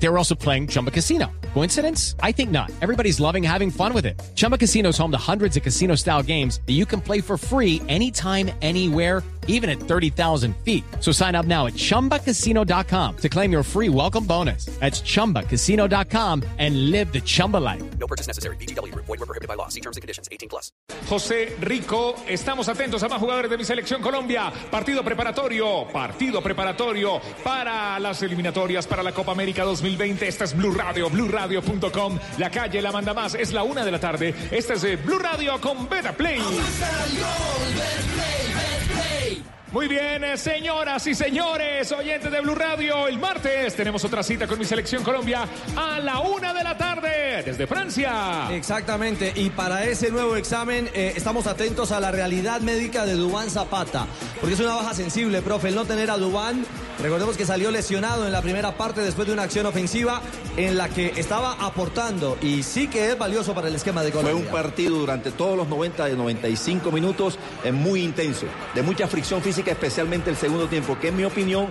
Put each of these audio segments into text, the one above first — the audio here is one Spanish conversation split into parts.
They were also playing Chumba Casino. Coincidence? I think not. Everybody's loving having fun with it. Chumba Casino is home to hundreds of casino style games that you can play for free anytime, anywhere even at 30,000 feet. So sign up now at ChumbaCasino.com to claim your free welcome bonus. That's ChumbaCasino.com and live the Chumba life. No purchase necessary. BGW. Void were prohibited by law. See terms and conditions. 18 plus. José Rico, estamos atentos a más jugadores de mi selección Colombia. Partido preparatorio, partido preparatorio para las eliminatorias para la Copa América 2020. Esta es Blue Radio, BlueRadio.com. La calle la manda más. Es la una de la tarde. Esta es eh, Blue Radio con Beta Play. Muy bien, eh, señoras y señores, oyentes de Blue Radio, el martes tenemos otra cita con mi selección Colombia a la una de la tarde desde Francia. Exactamente, y para ese nuevo examen eh, estamos atentos a la realidad médica de Dubán Zapata, porque es una baja sensible, profe, el no tener a Dubán, recordemos que salió lesionado en la primera parte después de una acción ofensiva en la que estaba aportando y sí que es valioso para el esquema de Colombia. Fue un partido durante todos los 90 de 95 minutos eh, muy intenso, de mucha fricción física especialmente el segundo tiempo, que en mi opinión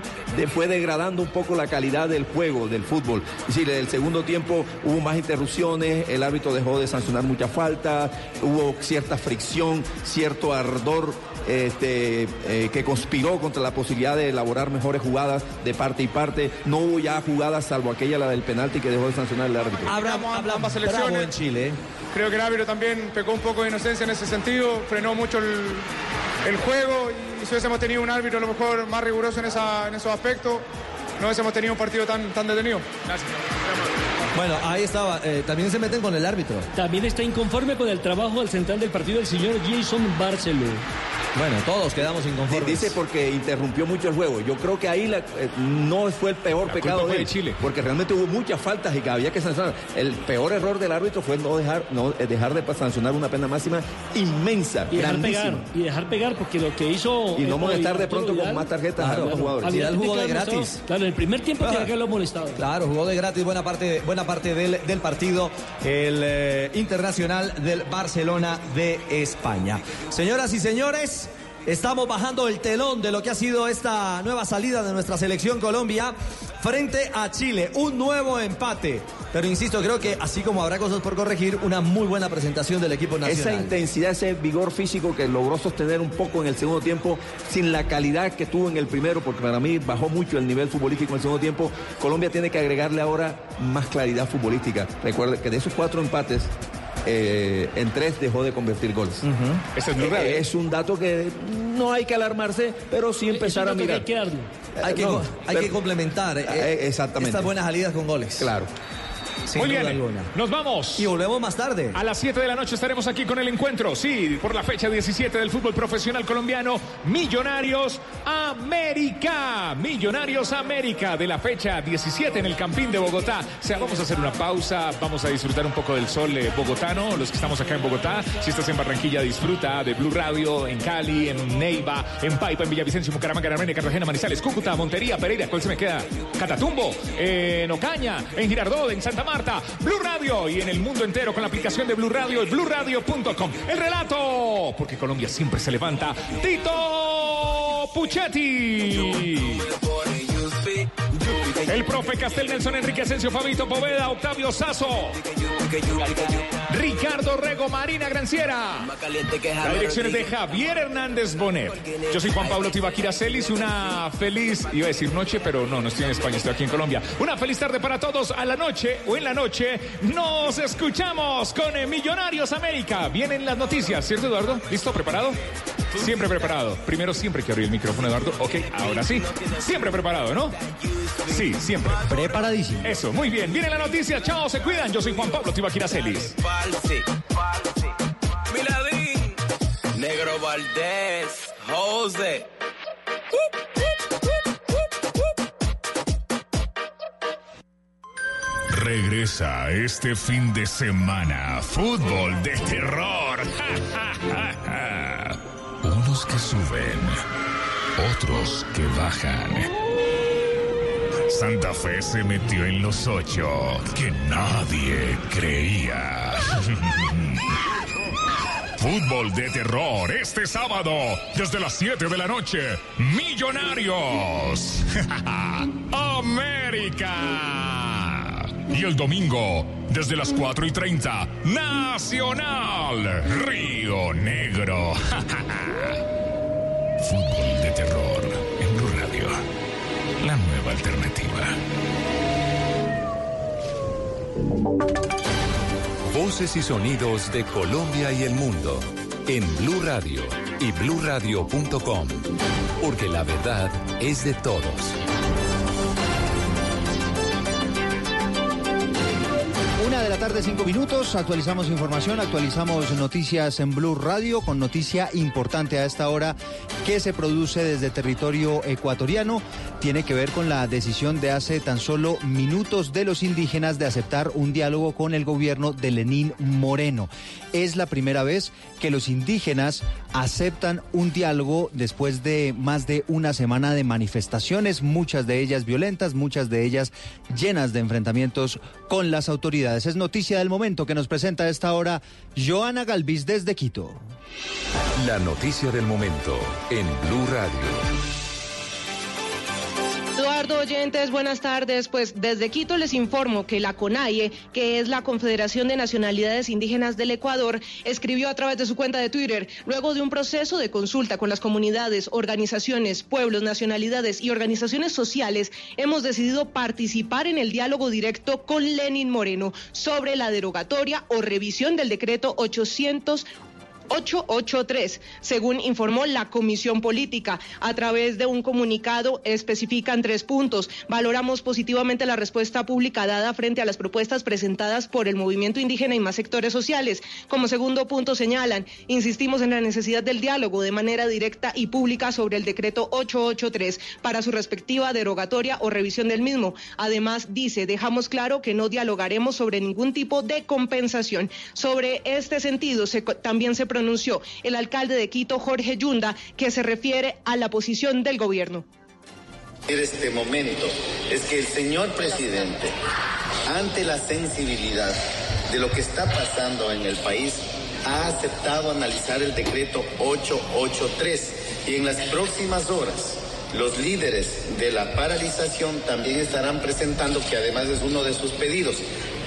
fue degradando un poco la calidad del juego, del fútbol. Es decir, el segundo tiempo hubo más interrupciones, el árbitro dejó de sancionar muchas faltas, hubo cierta fricción, cierto ardor este, eh, que conspiró contra la posibilidad de elaborar mejores jugadas de parte y parte. No hubo ya jugadas salvo aquella, la del penalti que dejó de sancionar el árbitro. Hablamos ambas bravo selecciones. en Chile. ¿eh? Creo que el árbitro también pecó un poco de inocencia en ese sentido, frenó mucho el, el juego y si hubiésemos tenido un árbitro a lo mejor más riguroso en, esa, en esos aspectos, no hubiésemos tenido un partido tan, tan detenido. Gracias. Bueno, ahí estaba, eh, también se meten con el árbitro. También está inconforme con el trabajo al central del partido el señor Jason Barceló. Bueno, todos quedamos inconformes. Dice porque interrumpió mucho el juego. Yo creo que ahí la- eh, no fue el peor La pecado culpa fue de, de Chile. Porque realmente hubo muchas faltas y que había que sancionar. El peor error del árbitro fue no dejar, no, eh, dejar de sancionar una pena máxima inmensa, Y dejar grandísima. pegar, y dejar pegar, porque lo que hizo... Y no eh, molestar de pronto con más tarjetas a Claro, los jugadores. Vidal jugó de lo gratis. Claro, en el primer tiempo Claro. tenía que haberlo molestado. Claro, jugó de gratis buena parte, buena parte del, del partido, el eh, internacional del Barcelona de España. Señoras y señores, estamos bajando el telón de lo que ha sido esta nueva salida de nuestra selección Colombia frente a Chile. Un nuevo empate. Pero insisto, creo que así como habrá cosas por corregir, una muy buena presentación del equipo Esa nacional. intensidad, ese vigor físico que logró sostener un poco en el segundo tiempo, sin la calidad que tuvo en el primero, porque para mí bajó mucho el nivel futbolístico en el segundo tiempo. Colombia tiene que agregarle ahora más claridad futbolística. Recuerde que de esos cuatro empates, eh, en tres dejó de convertir goles. Este es Blue Radio. Eh, Es un dato que no hay que alarmarse, pero sí empezar Es a que mirar. hay que darlo. Hay que, No, co- hay pero- que complementar eh, Eh, exactamente. estas buenas salidas con goles. Claro. Sin Muy duda bien, alguna. nos vamos. Y volvemos más tarde. A las 7 de la noche estaremos aquí con el encuentro, sí, por la fecha 17 del fútbol profesional colombiano, Millonarios América, Millonarios América, de la fecha 17 en el Campín de Bogotá. O sea, vamos a hacer una pausa, vamos a disfrutar un poco del sol eh, bogotano, los que estamos acá en Bogotá. Si estás en Barranquilla, disfruta de Blue Radio, en Cali, en Neiva, en Paipa, en Villavicencio, Bucaramanga, Armenia, Cartagena, Manizales, Cúcuta, Montería, Pereira, ¿cuál se me queda? Catatumbo, en Ocaña, en Girardot, en Santa Marta, Blue Radio y en el mundo entero con la aplicación de Blue Radio y BlueRadio.com. El relato, porque Colombia siempre se levanta. Tito Puchetti. El profe Castel Nelson Enrique Asensio Fabito Poveda, Octavio Sazo. Ricardo Rego, Marina Granciera. La dirección es de Javier Hernández Bonet. Yo soy Juan Pablo Tibaquira Celis. Una feliz, iba a decir noche, pero no, no estoy en España, estoy aquí en Colombia. Una feliz tarde para todos. A la noche o en la noche nos escuchamos con eh, Millonarios América. Vienen las noticias, ¿cierto, Eduardo? ¿Listo? ¿Preparado? Siempre preparado. Primero siempre que abrir el micrófono, Eduardo. Ok, ahora sí. Siempre preparado, ¿no? Sí, siempre. Preparadísimo. Eso, muy bien. Viene la noticia. Chao, se cuidan. Yo soy Juan Pablo Tibaquira Celis. Miladín, Negro Valdés, José. Regresa este fin de semana. Fútbol de terror. Que suben, otros que bajan. Santa Fe se metió en los ocho que nadie creía. Fútbol de terror este sábado desde las 7 de la noche. Millonarios. América. Y el domingo desde las 4 y 30. Nacional. Río Negro. Fútbol de terror en Blue Radio. La nueva alternativa. Voces y sonidos de Colombia y el mundo en Blue Radio y bluradio.com, porque la verdad es de todos. De la tarde, cinco minutos. Actualizamos información, actualizamos noticias en Blue Radio con noticia importante a esta hora que se produce desde territorio ecuatoriano. Tiene que ver con la decisión de hace tan solo minutos de los indígenas de aceptar un diálogo con el gobierno de Lenín Moreno. Es la primera vez que los indígenas aceptan un diálogo después de más de una semana de manifestaciones, muchas de ellas violentas, muchas de ellas llenas de enfrentamientos con las autoridades. Es noticia del momento que nos presenta a esta hora Joana Galvis desde Quito. La noticia del momento en Blue Radio. Eduardo Oyentes, buenas tardes. Pues desde Quito les informo que la CONAIE, que es la Confederación de Nacionalidades Indígenas del Ecuador, escribió a través de su cuenta de Twitter, luego de un proceso de consulta con las comunidades, organizaciones, pueblos, nacionalidades y organizaciones sociales, hemos decidido participar en el diálogo directo con Lenin Moreno sobre la derogatoria o revisión del decreto 800 883, según informó la Comisión Política. A través de un comunicado especifican tres puntos. Valoramos positivamente la respuesta pública dada frente a las propuestas presentadas por el movimiento indígena y más sectores sociales. Como segundo punto señalan, insistimos en la necesidad del diálogo de manera directa y pública sobre el decreto 883 para su respectiva derogatoria o revisión del mismo. Además, dice, dejamos claro que no dialogaremos sobre ningún tipo de compensación. Sobre este sentido, se, también se pronunció el alcalde de Quito, Jorge Yunda, que se refiere a la posición del gobierno. Este momento es que el señor presidente, ante la sensibilidad de lo que está pasando en el país, ha aceptado analizar el decreto 883 y en las próximas horas los líderes de la paralización también estarán presentando, que además es uno de sus pedidos,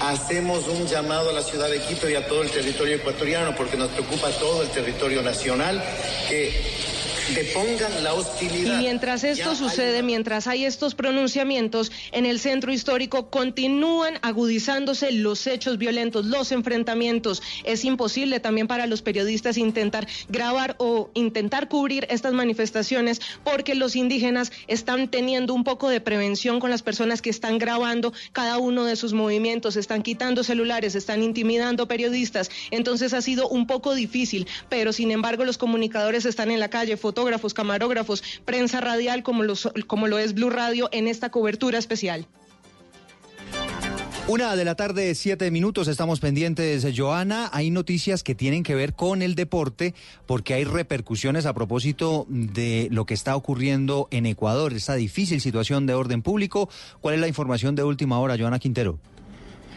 hacemos un llamado a la ciudad de Quito y a todo el territorio ecuatoriano, porque nos preocupa todo el territorio nacional, que depongan la hostilidad. Y mientras esto sucede, mientras hay estos pronunciamientos, en el centro histórico continúan agudizándose los hechos violentos, los enfrentamientos. Es imposible también para los periodistas intentar grabar o intentar cubrir estas manifestaciones porque los indígenas están teniendo un poco de prevención con las personas que están grabando cada uno de sus movimientos, están quitando celulares, están intimidando periodistas. Entonces ha sido un poco difícil, pero sin embargo los comunicadores están en la calle, fotógrafos, camarógrafos, prensa radial como, los, como lo es Blue Radio en esta cobertura especial. Una de la tarde, siete minutos, estamos pendientes, Joana. Hay noticias que tienen que ver con el deporte porque hay repercusiones a propósito de lo que está ocurriendo en Ecuador, esta difícil situación de orden público. ¿Cuál es la información de última hora, Joana Quintero?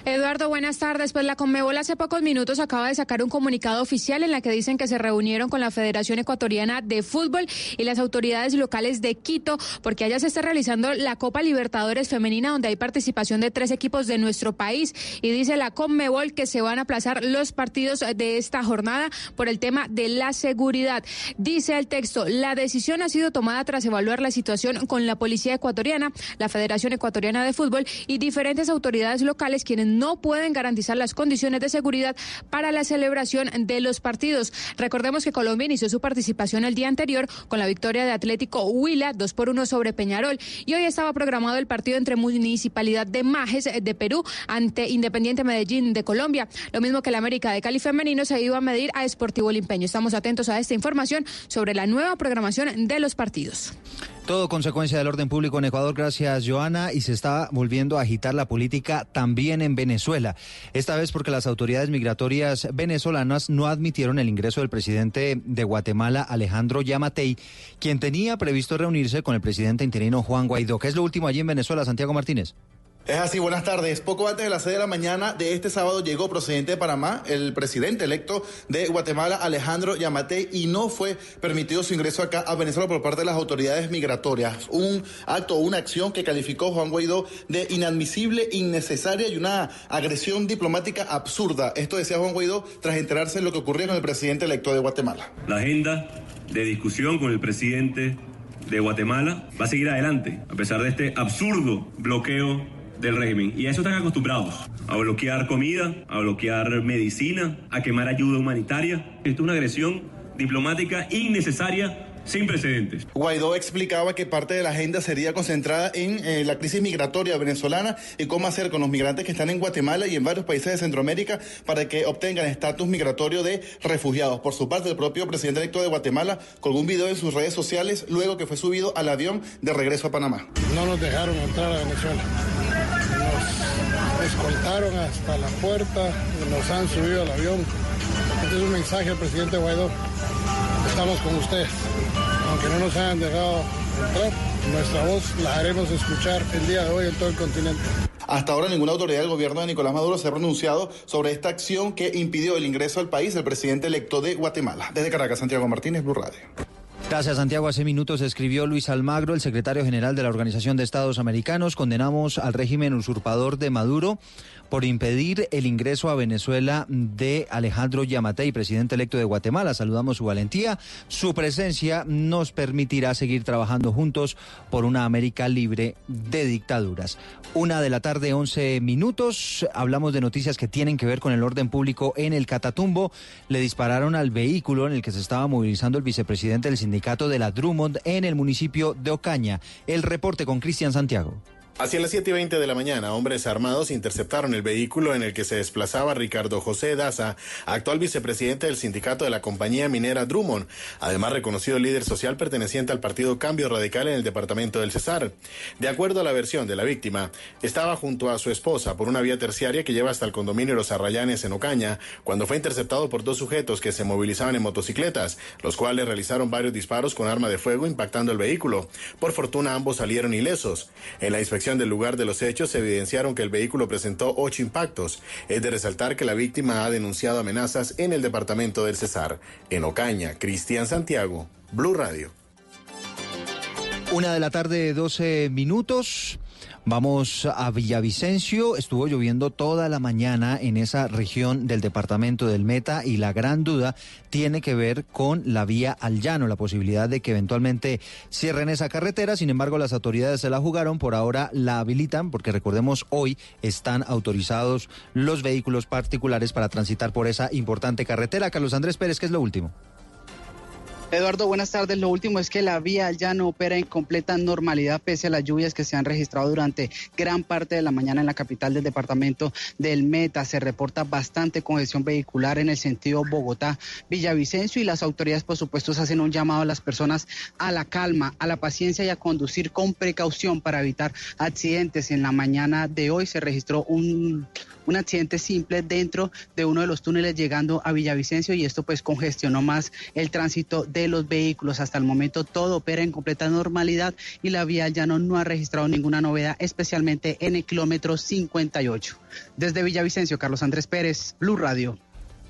Eduardo, buenas tardes. Pues la Conmebol hace pocos minutos acaba de sacar un comunicado oficial en la que dicen que se reunieron con la Federación Ecuatoriana de Fútbol y las autoridades locales de Quito, porque allá se está realizando la Copa Libertadores Femenina, donde hay participación de tres equipos de nuestro país. Y dice la Conmebol que se van a aplazar los partidos de esta jornada por el tema de la seguridad. Dice el texto, la decisión ha sido tomada tras evaluar la situación con la Policía Ecuatoriana, la Federación Ecuatoriana de Fútbol y diferentes autoridades locales quienes no pueden garantizar las condiciones de seguridad para la celebración de los partidos. Recordemos que Colombia inició su participación el día anterior con la victoria de Atlético Huila, 2 por 1 sobre Peñarol, y hoy estaba programado el partido entre Municipalidad de Majes de Perú ante Independiente Medellín de Colombia. Lo mismo que el América de Cali femenino se iba a medir a Esportivo Limpeño. Estamos atentos a esta información sobre la nueva programación de los partidos. Todo consecuencia del orden público en Ecuador, gracias Joana, y se está volviendo a agitar la política también en Venezuela. Esta vez porque las autoridades migratorias venezolanas no admitieron el ingreso del presidente de Guatemala, Alejandro Yamatei, quien tenía previsto reunirse con el presidente interino Juan Guaidó. ¿Qué es lo último allí en Venezuela, Santiago Martínez? Es así, buenas tardes. Poco antes de las 6 de la mañana de este sábado llegó procedente de Panamá el presidente electo de Guatemala, Alejandro Yamatei, y no fue permitido su ingreso acá a Venezuela por parte de las autoridades migratorias. Un acto una acción que calificó Juan Guaidó de inadmisible, innecesaria y una agresión diplomática absurda. Esto decía Juan Guaidó tras enterarse de lo que ocurrió con el presidente electo de Guatemala. La agenda de discusión con el presidente de Guatemala va a seguir adelante, a pesar de este absurdo bloqueo del régimen. Y a eso están acostumbrados, a bloquear comida, a bloquear medicina, a quemar ayuda humanitaria. Esto es una agresión diplomática innecesaria sin precedentes. Guaidó explicaba que parte de la agenda sería concentrada en eh, la crisis migratoria venezolana y cómo hacer con los migrantes que están en Guatemala y en varios países de Centroamérica para que obtengan estatus migratorio de refugiados. Por su parte, el propio presidente electo de Guatemala colgó un video en sus redes sociales luego que fue subido al avión de regreso a Panamá. No nos dejaron entrar a Venezuela. Nos escoltaron hasta la puerta, nos han subido al avión. Este es un mensaje al presidente Guaidó. Estamos con usted. Aunque no nos hayan dejado entrar, nuestra voz la haremos escuchar el día de hoy en todo el continente. Hasta ahora ninguna autoridad del gobierno de Nicolás Maduro se ha pronunciado sobre esta acción que impidió el ingreso al país del presidente electo de Guatemala. Desde Caracas, Santiago Martínez, Blue Radio. Gracias, Santiago. Hace minutos escribió Luis Almagro, el secretario general de la Organización de Estados Americanos. Condenamos al régimen usurpador de Maduro por impedir el ingreso a Venezuela de Alejandro Yamatei, presidente electo de Guatemala. Saludamos su valentía. Su presencia nos permitirá seguir trabajando juntos por una América libre de dictaduras. Una de la tarde, 11 minutos. Hablamos de noticias que tienen que ver con el orden público en el Catatumbo. Le dispararon al vehículo en el que se estaba movilizando el vicepresidente del sindicato de la Drummond en el municipio de Ocaña. El reporte con Cristian Santiago. Hacia las 7 y 20 de la mañana, hombres armados interceptaron el vehículo en el que se desplazaba Ricardo José Daza, actual vicepresidente del sindicato de la compañía minera Drummond, además reconocido líder social perteneciente al partido Cambio Radical en el departamento del Cesar. De acuerdo a la versión de la víctima, estaba junto a su esposa por una vía terciaria que lleva hasta el condominio Los Arrayanes en Ocaña, cuando fue interceptado por dos sujetos que se movilizaban en motocicletas, los cuales realizaron varios disparos con arma de fuego impactando el vehículo. Por fortuna ambos salieron ilesos. En la inspección del lugar de los hechos se evidenciaron que el vehículo presentó ocho impactos. Es de resaltar que la víctima ha denunciado amenazas en el departamento del Cesar. En Ocaña, Cristian Santiago, Blue Radio. Una de la tarde, 12 minutos. Vamos a Villavicencio. Estuvo lloviendo toda la mañana en esa región del departamento del Meta y la gran duda tiene que ver con la vía al llano, la posibilidad de que eventualmente cierren esa carretera. Sin embargo, las autoridades se la jugaron, por ahora la habilitan porque recordemos hoy están autorizados los vehículos particulares para transitar por esa importante carretera. Carlos Andrés Pérez, ¿qué es lo último? Eduardo, buenas tardes. Lo último es que la vía ya no opera en completa normalidad pese a las lluvias que se han registrado durante gran parte de la mañana en la capital del departamento del Meta. Se reporta bastante congestión vehicular en el sentido Bogotá-Villavicencio y las autoridades, por supuesto, hacen un llamado a las personas a la calma, a la paciencia y a conducir con precaución para evitar accidentes. En la mañana de hoy se registró un un accidente simple dentro de uno de los túneles llegando a Villavicencio y esto pues congestionó más el tránsito de los vehículos. Hasta el momento todo opera en completa normalidad y la vía ya no ha registrado ninguna novedad, especialmente en el kilómetro 58. Desde Villavicencio, Carlos Andrés Pérez, Blue Radio.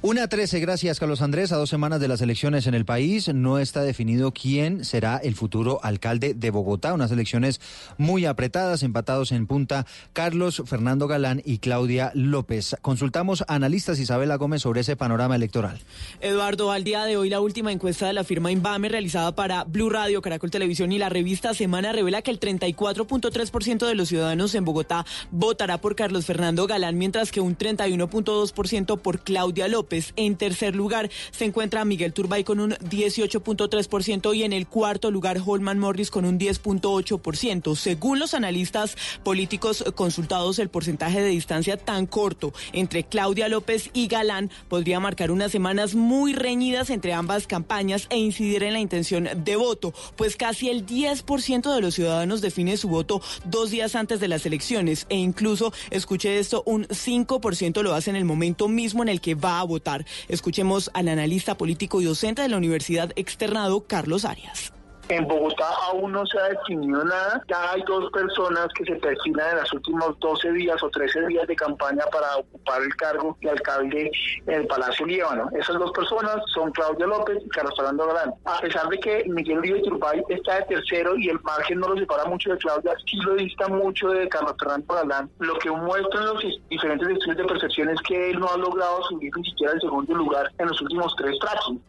Una 13, gracias Carlos Andrés. A dos semanas de las elecciones en el país, no está definido quién será el futuro alcalde de Bogotá. Unas elecciones muy apretadas, empatados en punta Carlos Fernando Galán y Claudia López. Consultamos a analistas Isabela Gómez sobre ese panorama electoral. Eduardo, al día de hoy la última encuesta de la firma Invame realizada para Blue Radio, Caracol Televisión y la revista Semana revela que el 34.3% de los ciudadanos en Bogotá votará por Carlos Fernando Galán, mientras que un 31.2% por Claudia López. En tercer lugar se encuentra Miguel Turbay con un 18.3% y en el cuarto lugar Holman Morris con un 10.8%. Según los analistas políticos consultados, el porcentaje de distancia tan corto entre Claudia López y Galán podría marcar unas semanas muy reñidas entre ambas campañas e incidir en la intención de voto, pues casi el 10% de los ciudadanos define su voto dos días antes de las elecciones e incluso, escuche esto, un 5% lo hace en el momento mismo en el que va a votar. Escuchemos al analista político y docente de la Universidad Externado, Carlos Arias. En Bogotá aún no se ha definido nada. Ya hay dos personas que se perfilan en los últimos 12 días o 13 días de campaña para ocupar el cargo de alcalde en el Palacio Líbano. Esas dos personas son Claudia López y Carlos Fernando Galán. A pesar de que Miguel Uribe Turbay está de tercero y el margen no lo separa mucho de Claudia, sí lo dista mucho de Carlos Fernando Galán. Lo que muestran los diferentes estudios de percepción es que él no ha logrado subir ni siquiera el segundo lugar en los últimos tres tracking.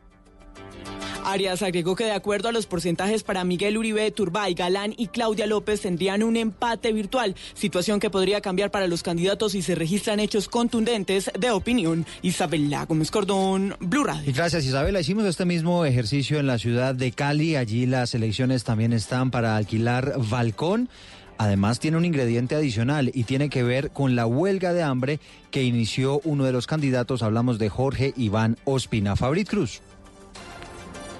Arias agregó que de acuerdo a los porcentajes para Miguel Uribe, Turbay, Galán y Claudia López tendrían un empate virtual, situación que podría cambiar para los candidatos si se registran hechos contundentes de opinión. Isabela Gómez Cordón, Blue Radio. Gracias Isabela. Hicimos este mismo ejercicio en la ciudad de Cali. Allí las elecciones también están para alquilar balcón. Además tiene un ingrediente adicional y tiene que ver con la huelga de hambre que inició uno de los candidatos. Hablamos de Jorge Iván Ospina. Fabrit Cruz.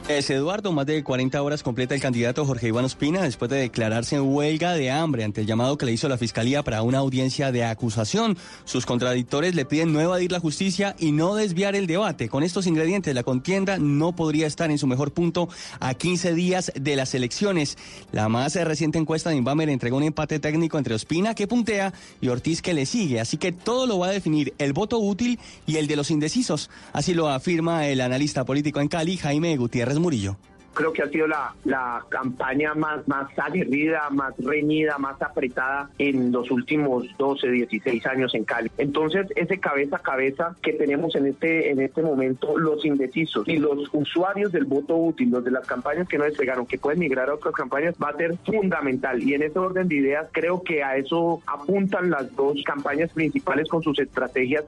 Es Eduardo, más de 40 horas completa el candidato Jorge Iván Ospina después de declararse en huelga de hambre ante el llamado que le hizo la Fiscalía para una audiencia de acusación. Sus contradictores le piden no evadir la justicia y no desviar el debate. Con estos ingredientes, la contienda no podría estar en su mejor punto a 15 días de las elecciones. La más reciente encuesta de Inbamer entregó un empate técnico entre Ospina, que puntea, y Ortiz, que le sigue. Así que todo lo va a definir el voto útil y el de los indecisos. Así lo afirma el analista político en Cali, Jaime Gutiérrez Murillo. Creo que ha sido la, la campaña más, más aguerrida, más reñida, más apretada en los últimos 12, 16 años en Cali. Entonces, ese cabeza a cabeza que tenemos en este, en este momento, los indecisos y los usuarios del voto útil, los de las campañas que no despegaron, que pueden migrar a otras campañas, va a ser fundamental. Y en ese orden de ideas, creo que a eso apuntan las dos campañas principales con sus estrategias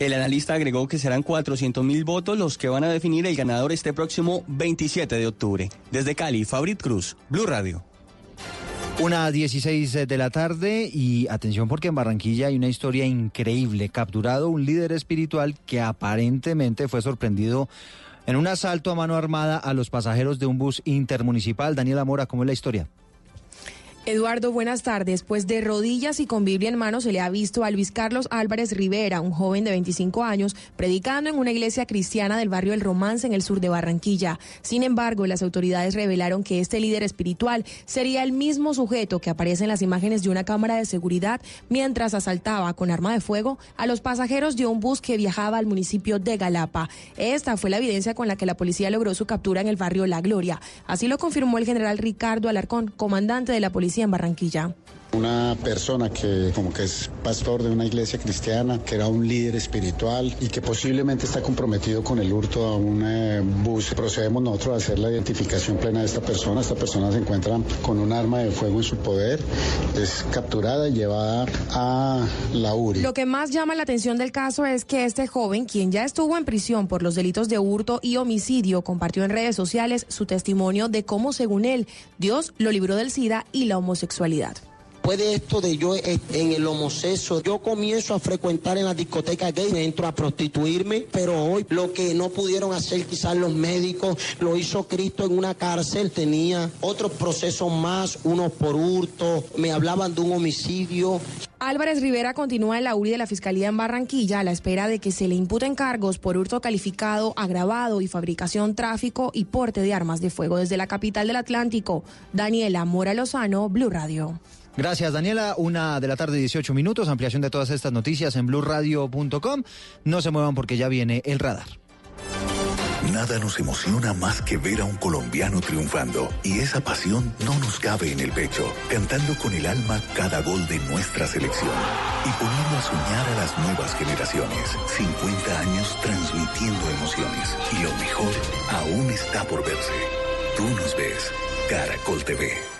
el analista agregó que serán 400 mil votos los que van a definir el ganador este próximo 27 de octubre. Desde Cali, Fabrit Cruz, Blue Radio. Una 16 de la tarde y atención porque en Barranquilla hay una historia increíble. Capturado un líder espiritual que aparentemente fue sorprendido en un asalto a mano armada a los pasajeros de un bus intermunicipal. Daniela Mora, ¿cómo es la historia? Eduardo, buenas tardes. Pues de rodillas y con Biblia en mano se le ha visto a Luis Carlos Álvarez Rivera, un joven de 25 años, predicando en una iglesia cristiana del barrio El Romance en el sur de Barranquilla. Sin embargo, las autoridades revelaron que este líder espiritual sería el mismo sujeto que aparece en las imágenes de una cámara de seguridad mientras asaltaba con arma de fuego a los pasajeros de un bus que viajaba al municipio de Galapa. Esta fue la evidencia con la que la policía logró su captura en el barrio La Gloria. Así lo confirmó el general Ricardo Alarcón, comandante de la policía en Barranquilla. Una persona que como que es pastor de una iglesia cristiana, que era un líder espiritual y que posiblemente está comprometido con el hurto a un eh, bus. Procedemos nosotros a hacer la identificación plena de esta persona. Esta persona se encuentra con un arma de fuego en su poder, es capturada y llevada a la URI. Lo que más llama la atención del caso es que este joven, quien ya estuvo en prisión por los delitos de hurto y homicidio, compartió en redes sociales su testimonio de cómo, según él, Dios lo libró del SIDA y la homosexualidad. Puede esto de yo en el homosexo, yo comienzo a frecuentar en la discoteca gay, entro a prostituirme, pero hoy lo que no pudieron hacer quizás los médicos, lo hizo Cristo en una cárcel, tenía otros procesos más, unos por hurto, me hablaban de un homicidio. Álvarez Rivera continúa en la URI de la Fiscalía en Barranquilla a la espera de que se le imputen cargos por hurto calificado, agravado y fabricación, tráfico y porte de armas de fuego desde la capital del Atlántico. Daniela Mora Lozano, Blue Radio. Gracias, Daniela. Una de la tarde, 18 minutos. Ampliación de todas estas noticias en blurradio.com. No se muevan porque ya viene el radar. Nada nos emociona más que ver a un colombiano triunfando y esa pasión no nos cabe en el pecho, cantando con el alma cada gol de nuestra selección y poniendo a soñar a las nuevas generaciones. 50 años transmitiendo emociones y lo mejor aún está por verse. Tú nos ves, Caracol TV.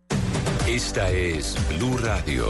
Esta es Blue Radio.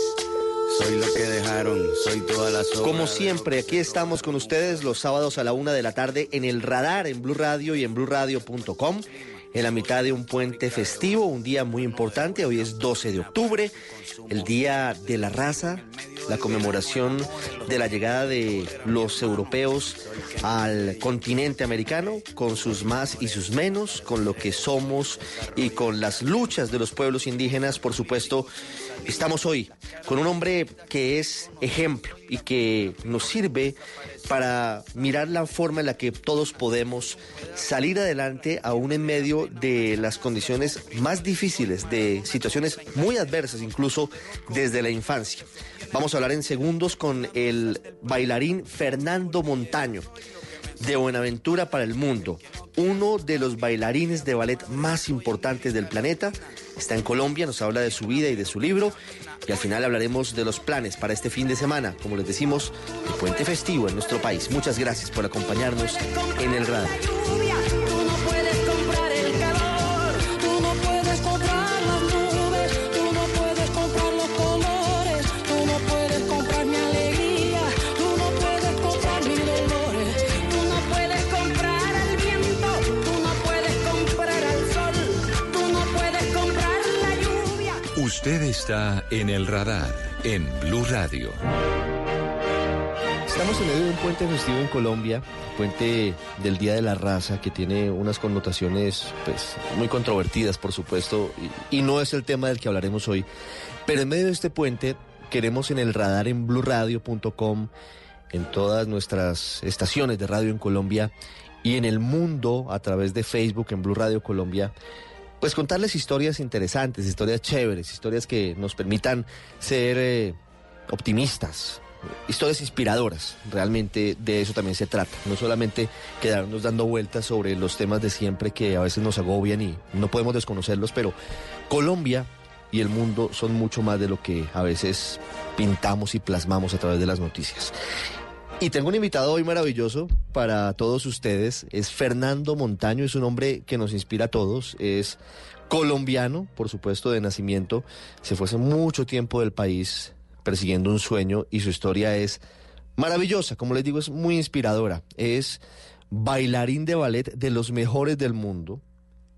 soy lo que dejaron, soy todas las obras. Como siempre, aquí estamos con ustedes los sábados a la una de la tarde en el radar, en Blue Radio y en BlueRadio.com. En la mitad de un puente festivo, un día muy importante. Hoy es 12 de octubre, el Día de la Raza, la conmemoración de la llegada de los europeos al continente americano, con sus más y sus menos, con lo que somos y con las luchas de los pueblos indígenas, por supuesto. Estamos hoy con un hombre que es ejemplo y que nos sirve para mirar la forma en la que todos podemos salir adelante aún en medio de las condiciones más difíciles, de situaciones muy adversas, incluso desde la infancia. Vamos a hablar en segundos con el bailarín Fernando Montaño de Buenaventura para el Mundo, uno de los bailarines de ballet más importantes del planeta. Está en Colombia, nos habla de su vida y de su libro. Y al final hablaremos de los planes para este fin de semana, como les decimos, el puente festivo en nuestro país. Muchas gracias por acompañarnos en el radio. Usted está en el radar en Blue Radio. Estamos en medio de un puente festivo en Colombia, puente del Día de la Raza, que tiene unas connotaciones pues, muy controvertidas, por supuesto, y, no es el tema del que hablaremos hoy. Pero en medio de este puente queremos en el radar en blurradio.com, en todas nuestras estaciones de radio en Colombia y en el mundo a través de Facebook en Blue Radio Colombia, pues contarles historias interesantes, historias chéveres, historias que nos permitan ser eh, optimistas, historias inspiradoras. Realmente de eso también se trata. No solamente quedarnos dando vueltas sobre los temas de siempre que a veces nos agobian y no podemos desconocerlos, pero Colombia y el mundo son mucho más de lo que a veces pintamos y plasmamos a través de las noticias. Y tengo un invitado hoy maravilloso para todos ustedes. Es Fernando Montaño, es un hombre que nos inspira a todos. Es colombiano, por supuesto, de nacimiento. Se fue hace mucho tiempo del país persiguiendo un sueño y su historia es maravillosa. Como les digo, es muy inspiradora. Es bailarín de ballet de los mejores del mundo.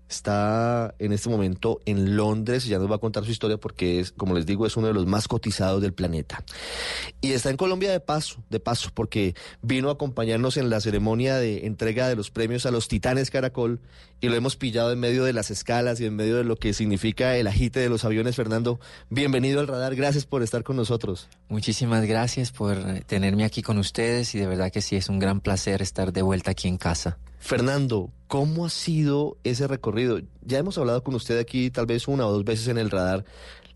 Está en este momento en Londres y ya nos va a contar su historia porque es, como les digo, es uno de los más cotizados del planeta. Y está en Colombia de paso, de paso, porque vino a acompañarnos en la ceremonia de entrega de los premios a los Titanes Caracol y lo hemos pillado en medio de las escalas y en medio de lo que significa el agite de los aviones. Fernando, bienvenido al radar, gracias por estar con nosotros. Muchísimas gracias por tenerme aquí con ustedes y de verdad que sí es un gran placer estar de vuelta aquí en casa. Fernando, ¿cómo ha sido ese recorrido? Ya hemos hablado con usted aquí tal vez una o dos veces en el radar.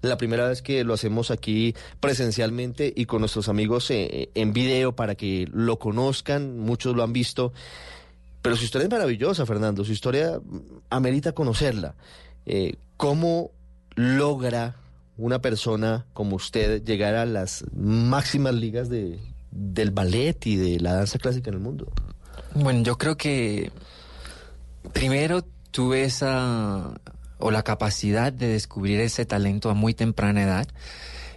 La primera vez que lo hacemos aquí presencialmente y con nuestros amigos eh, en video para que lo conozcan, muchos lo han visto. Pero su historia es maravillosa, Fernando. Su historia amerita conocerla. Eh, ¿Cómo logra una persona como usted llegar a las máximas ligas de, del ballet y de la danza clásica en el mundo? Bueno, yo creo que primero tuve esa o la capacidad de descubrir ese talento a muy temprana edad,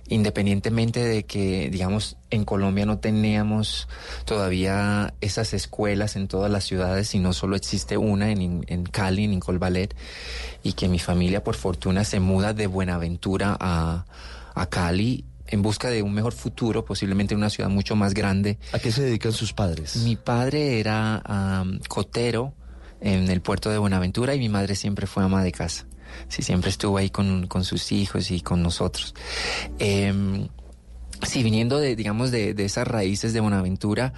independientemente de que, digamos, en Colombia no teníamos todavía esas escuelas en todas las ciudades, sino solo existe una en, en Cali, en Incol Ballet, y que mi familia, por fortuna, se muda de Buenaventura a, a Cali en busca de un mejor futuro, posiblemente en una ciudad mucho más grande. ¿A qué se dedican sus padres? Mi padre era am, cotero en el puerto de Buenaventura y mi madre siempre fue ama de casa. Sí, siempre estuvo ahí con, con sus hijos y con nosotros. Em, Sí, viniendo de, digamos, de, de esas raíces de Buenaventura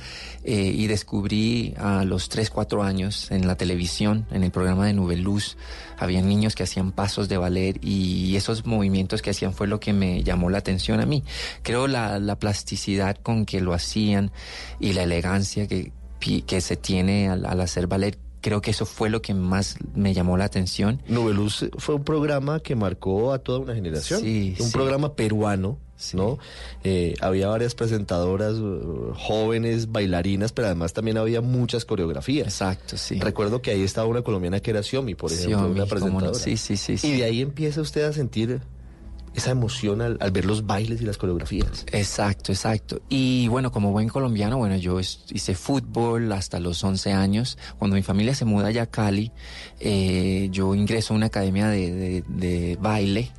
eh, y descubrí a los 3, 4 años en la televisión, en el programa de Nube Luz, había niños que hacían pasos de ballet y esos movimientos que hacían fue lo que me llamó la atención a mí. Creo la, la plasticidad con que lo hacían y la elegancia que, que se tiene al, al hacer ballet creo que eso fue lo que más me llamó la atención. Nubeluz fue un programa que marcó a toda una generación. Sí, un sí. programa peruano, ¿no? Eh, había varias presentadoras uh, jóvenes, bailarinas, pero además también había muchas coreografías. Exacto, sí. Recuerdo que ahí estaba una colombiana que era Xiaomi, por ejemplo, Xiaomi, una no. presentadora. Sí, sí, sí, Y de ahí empieza usted a sentir esa emoción al, ver los bailes y las coreografías. Exacto, exacto. Y bueno, como buen colombiano, bueno, yo hice fútbol hasta los 11 años. Cuando mi familia se muda allá a Cali, eh, yo ingreso a una academia de, de- de baile,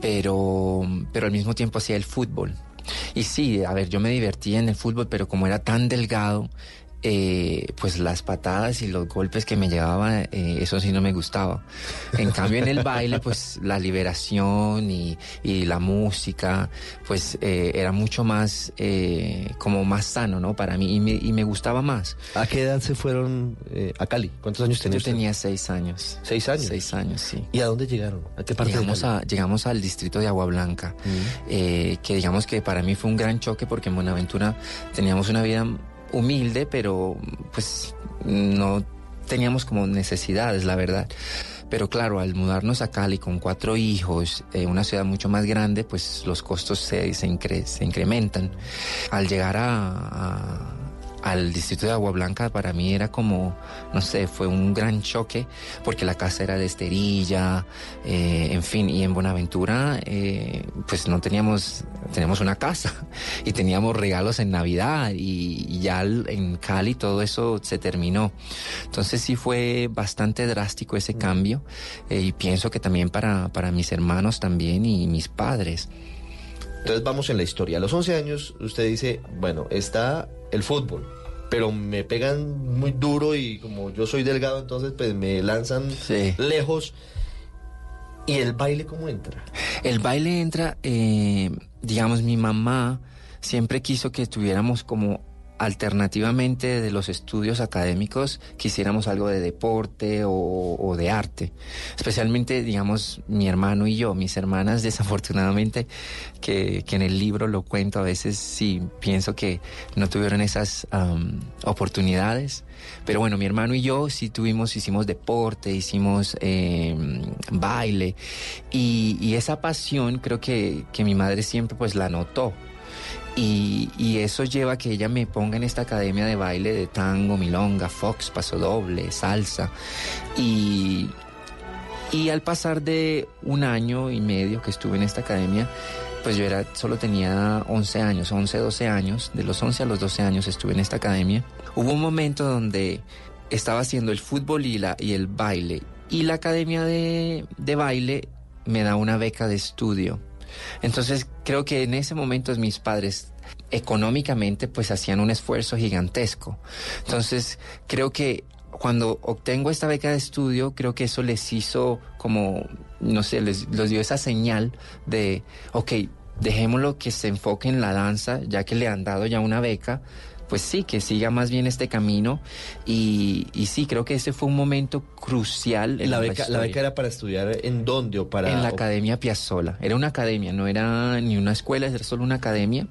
pero, pero al mismo tiempo hacía el fútbol. Y sí, a ver, yo me divertía en el fútbol, pero como era tan delgado, eh, pues las patadas y los golpes que me llevaba, eh, eso sí no me gustaba. En cambio en el baile, pues la liberación y, y la música, pues eh, era mucho más, eh, como más sano, ¿no? Para mí y me, y me gustaba más. ¿A qué edad se fueron eh, a Cali? ¿Cuántos años tenía Yo tenía seis años. ¿Seis años? Seis años, sí. ¿Y a dónde llegaron? ¿A qué parte de Llegamos, Cali? a, llegamos al distrito de Agua Blanca, eh, que digamos que para mí fue un gran choque porque en Buenaventura teníamos una vida humilde, pero pues no teníamos como necesidades, la verdad. Pero claro, al mudarnos a Cali con cuatro hijos, eh, una ciudad mucho más grande, pues los costos se, se, incre- se incrementan. Al llegar a, a- al distrito de Agua Blanca para mí era como, no sé, fue un gran choque porque la casa era de esterilla, eh, en fin, y en Buenaventura eh, pues no teníamos, teníamos una casa y teníamos regalos en Navidad y, y ya en Cali todo eso se terminó. Entonces sí fue bastante drástico ese cambio eh, y pienso que también para, para mis hermanos también y mis padres. Entonces vamos en la historia. A los 11 años usted dice, bueno, está el fútbol, pero me pegan muy duro y como yo soy delgado, entonces pues me lanzan lejos. ¿Y el baile cómo entra? El baile entra, eh, digamos, mi mamá siempre quiso que tuviéramos como alternativamente de los estudios académicos, quisiéramos algo de deporte o, de arte. Especialmente, digamos, mi hermano y yo, mis hermanas, desafortunadamente, que, en el libro lo cuento, a veces sí pienso que no tuvieron esas am, oportunidades. Pero bueno, mi hermano y yo sí tuvimos, hicimos deporte, hicimos eh, baile y, y esa pasión creo que, que mi madre siempre pues la notó. Y, eso lleva a que ella me ponga en esta academia de baile de tango, milonga, fox, paso doble, salsa. Y, y al pasar de un año y medio que estuve en esta academia, pues yo era, solo tenía 11 años, 11, 12 años. De los 11 a los 12 años estuve en esta academia. Hubo un momento donde estaba haciendo el fútbol y, la, y el baile. Y la academia de, de baile me da una beca de estudio. Entonces creo que en ese momento mis padres económicamente pues hacían un esfuerzo gigantesco. Entonces creo que cuando obtengo esta beca de estudio, creo que eso les hizo como, no sé, les, dio esa señal de, ok, dejémoslo que se enfoque en la danza, ya que le han dado ya una beca, pues sí, que siga más bien este camino. Y, y sí, creo que ese fue un momento crucial. En La beca, la historia. beca era para estudiar en dónde o para... En la o- Academia Piazzola. Era una academia, no era ni una escuela, era solo una academia.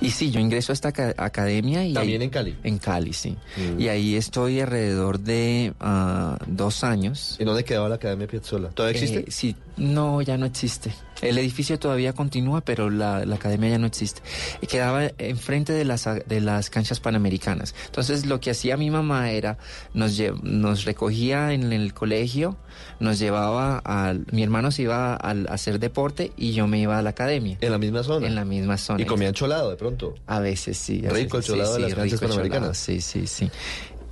Y sí, yo ingreso a esta aca- academia y... ¿También ahí- en Cali? En Cali, sí. Mm. Y ahí estoy alrededor de ah, dos años. ¿Y dónde quedaba la Academia Piazzola? ¿Todavía existe? Eh, sí, no, ya no existe. El edificio todavía continúa, pero la, la academia ya no existe. Quedaba enfrente de las, de las canchas panamericanas. Entonces lo que hacía mi mamá era, nos, lle- nos recogía en el colegio, nos llevaba al... Mi hermano se iba a hacer deporte y yo me iba a la academia. ¿En la misma zona? En la misma zona. Y comían cholado de pronto. A veces sí. a Rico el veces, cholado de las canchas el panamericanas. cholado, Sí, sí, sí.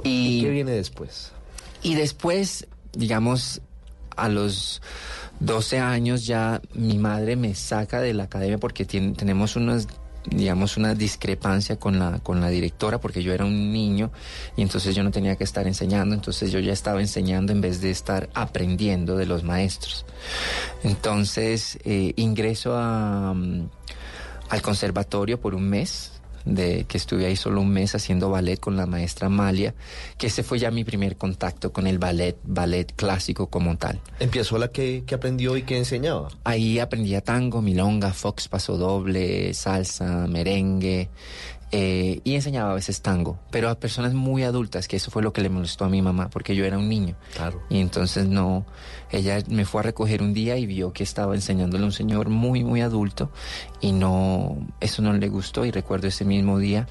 ¿Y Y, qué viene después? y después, digamos, a los 12 años ya mi madre me saca de la academia porque tenemos unas digamos una discrepancia con la con la directora porque yo era un niño y entonces yo no tenía que estar enseñando entonces yo ya estaba enseñando en vez de estar aprendiendo de los maestros. Entonces eh, ingreso a, mm, al conservatorio por un mes de que estuve ahí solo un mes haciendo ballet con la maestra Amalia, que ese fue ya mi primer contacto con el ballet, ballet clásico como tal. Empezó la que, que aprendió y que enseñaba. Ahí aprendía tango, milonga, fox, paso doble, salsa, merengue. Eh, y enseñaba a veces tango, pero a personas muy adultas, que eso fue lo que le molestó a mi mamá, porque yo era un niño. Claro. Y entonces no, ella me fue a recoger un día y vio que estaba enseñándole a un señor muy, muy adulto y no, eso no le gustó y recuerdo ese mismo día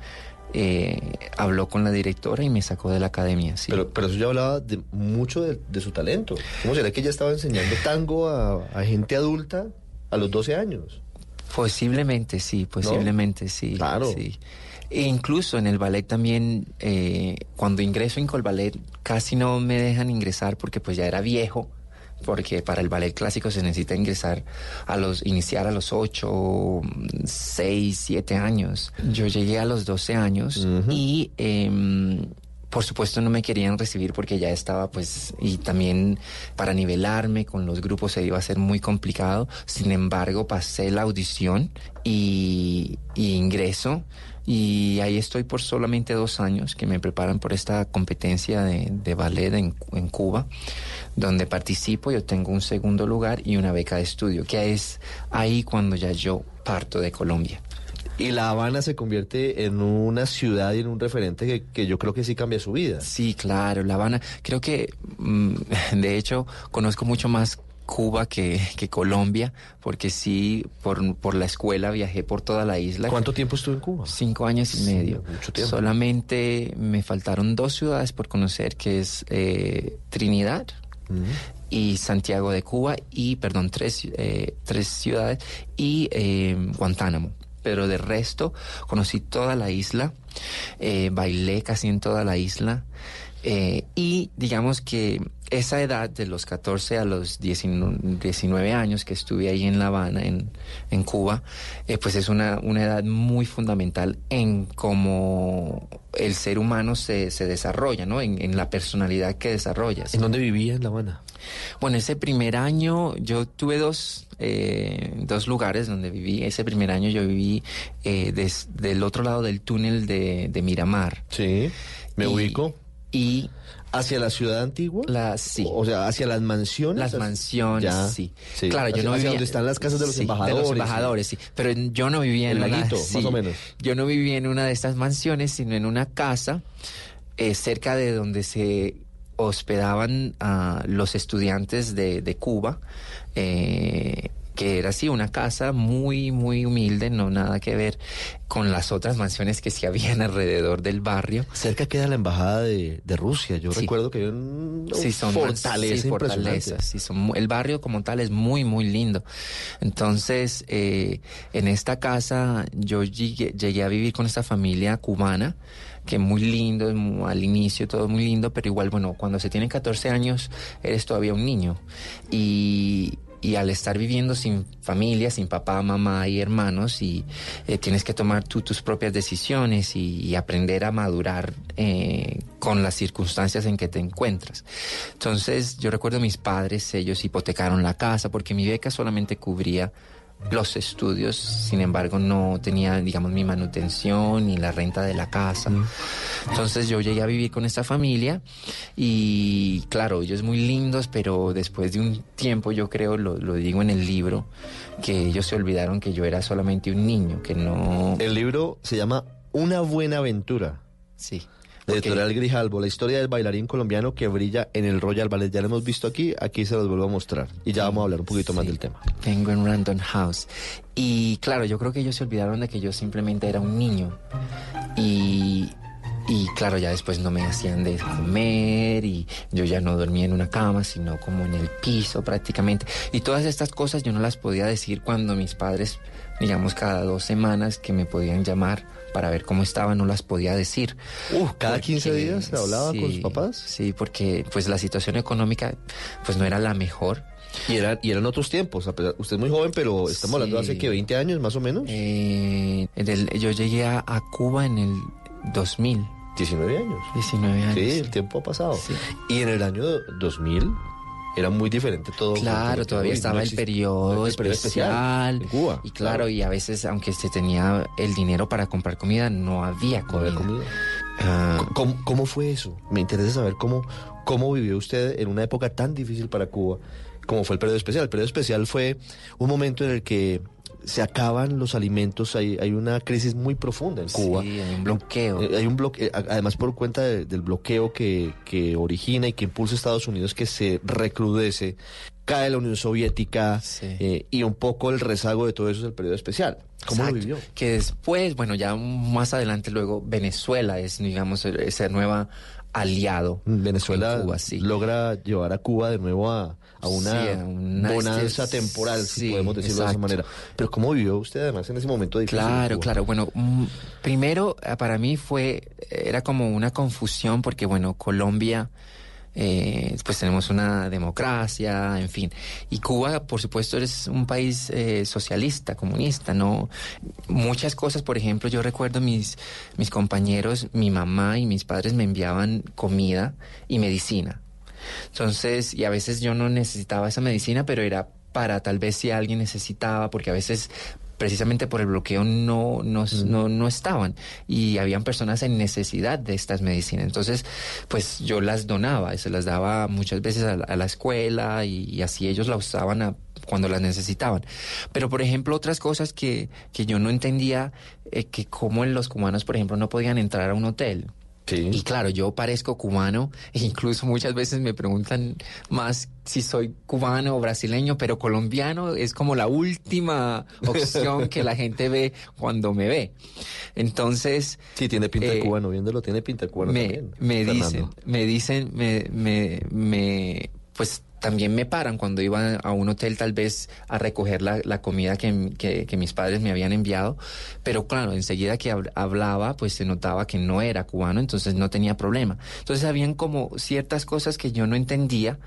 eh, habló con la directora y me sacó de la academia. Sí. Pero, pero eso ya hablaba de mucho de, de su talento. ¿Cómo será que ella estaba enseñando tango a, a gente adulta a los 12 años? Posiblemente sí, posiblemente sí. Claro. sí. E incluso en el ballet también, eh, cuando ingreso en Colballet, casi no me dejan ingresar porque pues ya era viejo, porque para el ballet clásico se necesita ingresar a los, iniciar a los 8, 6, 7 años. Yo llegué a los 12 años y em, por supuesto no me querían recibir porque ya estaba pues y también para nivelarme con los grupos se iba a ser muy complicado. Sin embargo pasé la audición y, y ingreso y ahí estoy por solamente dos años que me preparan por esta competencia de, de ballet en, en Cuba donde participo yo tengo un segundo lugar y una beca de estudio que es ahí cuando ya yo parto de Colombia. Y La Habana se convierte en una ciudad y en un referente que, que yo creo que sí cambia su vida. Sí, claro, La Habana. Creo que, mm, de hecho, conozco mucho más Cuba que, que Colombia, porque sí, por, por la escuela viajé por toda la isla. ¿Cuánto tiempo estuvo en Cuba? Cinco años y medio. mucho tiempo. Solamente me faltaron dos ciudades por conocer, que es eh, Trinidad y Santiago de Cuba, y, perdón, tres, eh, tres ciudades, y eh, Guantánamo. Pero de resto, conocí toda la isla, bailé casi en toda la isla, y digamos que esa edad de los 14 a los 19, 19 años que estuve ahí en La Habana, en, en Cuba, eh, pues es una, una edad muy fundamental en cómo el ser humano se, se desarrolla, ¿no? En, en la personalidad que desarrollas. ¿En dónde vivía en La Habana? Bueno, ese primer año yo tuve dos, eh, dos lugares donde viví. Ese primer año yo viví eh, des- del otro lado del túnel de, de Miramar. Sí, me Y- ubico. Y ¿Hacia la ciudad antigua? La, sí. O sea, hacia las mansiones. Las mansiones, Ya, sí. sí. Claro, yo Hacia- no hacia vivía... donde están las casas de los sí, embajadores. De los embajadores, sí. Pero yo no vivía en El una... laguito, más o menos. Yo no vivía en una de estas mansiones, sino en una casa eh, cerca de donde se hospedaban a los estudiantes de, de Cuba, eh, que era así una casa muy, muy humilde, no nada que ver con las otras mansiones que se habían alrededor del barrio. Cerca queda la embajada de, de Rusia. Yo Sí. recuerdo que Sí, son fortaleza sí, fortalezas, sí, son el barrio como tal es muy, muy lindo. Entonces, eh, en esta casa yo llegué, llegué a vivir con esta familia cubana, que muy lindo, al inicio todo muy lindo, pero igual, bueno, cuando se tienen 14 años eres todavía un niño. Y, y al estar viviendo sin familia, sin papá, mamá y hermanos, y eh, tienes que tomar tú tus propias decisiones y, aprender a madurar eh, con las circunstancias en que te encuentras. Entonces, yo recuerdo mis padres, ellos hipotecaron la casa porque mi beca solamente cubría los estudios, sin embargo no tenía, digamos, mi manutención ni la renta de la casa. Entonces yo llegué a vivir con esta familia y claro, ellos muy lindos, pero después de un tiempo, yo creo, lo, lo digo en el libro, que ellos se olvidaron que yo era solamente un niño, que no... El libro se llama Una buena aventura. Sí. La editorial Grijalbo, la historia del bailarín colombiano que brilla en el Royal Ballet. Ya lo hemos visto aquí, aquí se los vuelvo a mostrar. Y ya vamos a hablar un poquito más del tema. Tengo en Random House. Y claro, yo creo que ellos se olvidaron de que yo simplemente era un niño. Y, y claro, ya después no me hacían de comer y yo ya no dormía en una cama, sino como en el piso prácticamente. Y todas estas cosas yo no las podía decir cuando mis padres, digamos, cada dos semanas que me podían llamar para ver cómo estaba, no las podía decir. Uh, cada 15 Porque- días se hablaba con sus papás. Sí, porque pues la situación económica pues no era la mejor. Y, era, y eran otros tiempos. usted es muy joven, pero estamos hablando de hace que 20 años más o menos. Eh, el- yo llegué a, a Cuba en el 2000. 19 años. 19 años. Sí, el tiempo ha pasado. Y en el año 2000 era muy diferente todo. Claro, todavía estaba no el existe- periodo el periodo especial. en Cuba. Y claro, y a veces, aunque se tenía el dinero para comprar comida, no había comida. Ah, ¿Cómo, cómo fue eso? Me interesa saber cómo, cómo vivió usted en una época tan difícil para Cuba, como fue el periodo especial. El periodo especial fue un momento en el que se acaban los alimentos, hay, hay una crisis muy profunda en Cuba. Sí, hay un bloqueo. Eh, Hay un bloqueo, además por cuenta de- del bloqueo que, que origina y que impulsa Estados Unidos que se recrudece, cae la Unión Soviética eh, y un poco el rezago de todo eso es el periodo especial. ¿Cómo lo vivió? Que después, bueno, ya más adelante luego Venezuela es, digamos, ese nuevo aliado. Venezuela Cuba, sí. logra llevar a Cuba de nuevo a, a una, Sí, una- bonanza es temporal, si podemos decirlo de esa manera. Pero ¿cómo vivió usted además en ese momento difícil? Claro, claro. Bueno, mm, primero eh, para mí fue, era como una confusión porque, bueno, Colombia, eh, pues tenemos una democracia, en fin. Y Cuba, por supuesto, es un país eh, socialista, comunista, ¿no? Muchas cosas, por ejemplo, yo recuerdo mis, mis compañeros, mi mamá y mis padres me enviaban comida y medicina. Entonces, y a veces yo no necesitaba esa medicina, pero era para tal vez si alguien necesitaba, porque a veces precisamente por el bloqueo no, no, no, no estaban y habían personas en necesidad de estas medicinas. Entonces, pues yo las donaba y se las daba muchas veces a, la- a la escuela y, y así ellos la usaban a- cuando las necesitaban. Pero, por ejemplo, otras cosas que, que yo no entendía, eh, que como en los cubanos, por ejemplo, no podían entrar a un hotel. Y claro, yo parezco cubano e incluso muchas veces me preguntan más si soy cubano o brasileño, pero colombiano es como la última opción que la gente ve cuando me ve. Entonces... Sí, tiene pinta de eh, cubano, viéndolo, tiene pinta de cubano me, también. me dicen, me dicen, me, me, me, pues también me paran cuando iba a un hotel tal vez a recoger la, la comida que, que- que mis padres me habían enviado, pero claro, enseguida que hab- hablaba, pues se notaba que no era cubano, entonces no tenía problema. Entonces habían como ciertas cosas que yo no entendía,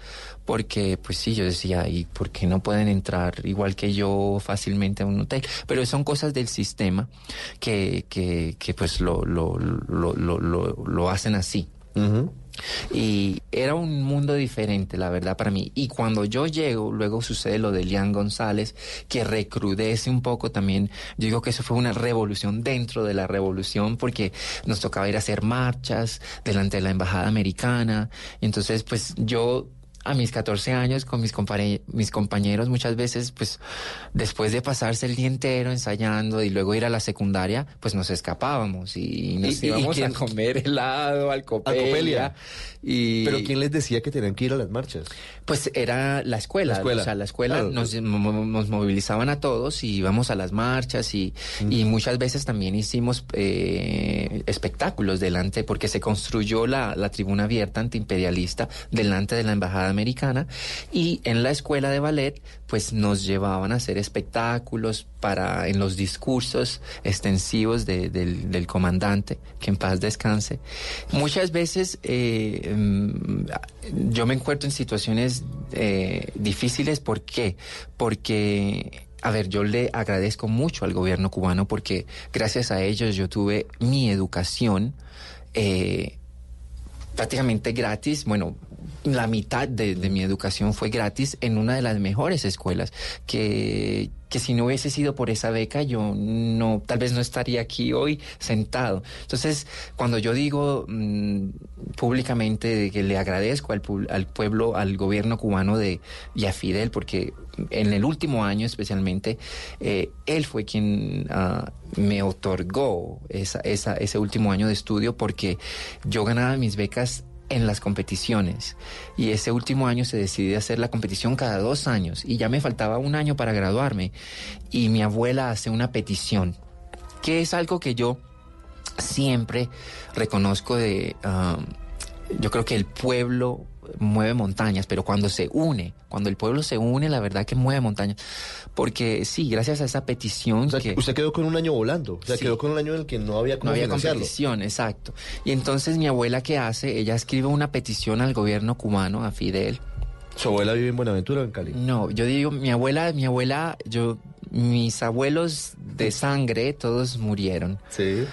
porque pues sí, yo decía, ¿y por qué no pueden entrar igual que yo fácilmente a un hotel? Pero son cosas del sistema que, que, que pues lo, lo, lo, lo, lo, hacen así. Y era un mundo diferente, la verdad, para mí. Y cuando yo llego, luego sucede lo de Lian González, que recrudece un poco también. Yo digo que eso fue una revolución dentro de la revolución, porque nos tocaba ir a hacer marchas delante de la embajada americana. Entonces, pues yo a mis 14 años con mis, mis compañeros muchas veces, pues después de pasarse el día entero ensayando y luego ir a la secundaria, pues nos escapábamos y nos ¿Y- y- y íbamos quién- a comer helado al Copelia. Y... Pero ¿quién les decía que tenían que ir a las marchas? Pues era la escuela, La escuela. o sea, la escuela Claro. nos, mo- nos movilizaban a todos y íbamos a las marchas y, y muchas veces también hicimos eh, espectáculos delante, porque se construyó la, la tribuna abierta antiimperialista delante de la embajada americana y en la escuela de ballet pues nos llevaban a hacer espectáculos para en los discursos extensivos de- del, del comandante, que en paz descanse. Muchas veces eh, mm, yo me encuentro en situaciones eh, difíciles, ¿por qué? Porque... A ver, yo le agradezco mucho al gobierno cubano porque gracias a ellos yo tuve mi educación eh, prácticamente gratis, bueno, la mitad de, mi educación fue gratis en una de las mejores escuelas que que si no hubiese sido por esa beca, yo no, tal vez no estaría aquí hoy sentado. Entonces, cuando yo digo mm, públicamente que le agradezco al, al pueblo, al gobierno cubano de, y a Fidel, porque en el último año especialmente, eh, él fue quien ah, me otorgó esa, esa, ese último año de estudio porque yo ganaba mis becas en las competiciones. Y ese último año se decidió hacer la competición cada dos años. Y ya me faltaba un año para graduarme. Y mi abuela hace una petición que es algo que yo siempre reconozco de um, yo creo que el pueblo mueve montañas, pero cuando se une, cuando el pueblo se une, la verdad que mueve montañas. Porque sí, gracias a esa petición que... Usted quedó con un año volando. O sea, Sí. quedó con un año en el que no había No había competición, exacto. Y entonces mi abuela, ¿qué hace? Ella escribe una petición al gobierno cubano, a Fidel. ¿Su abuela vive en Buenaventura o en Cali? No, yo digo, mi abuela, mi abuela, yo, mis abuelos de sangre, todos murieron. Sí.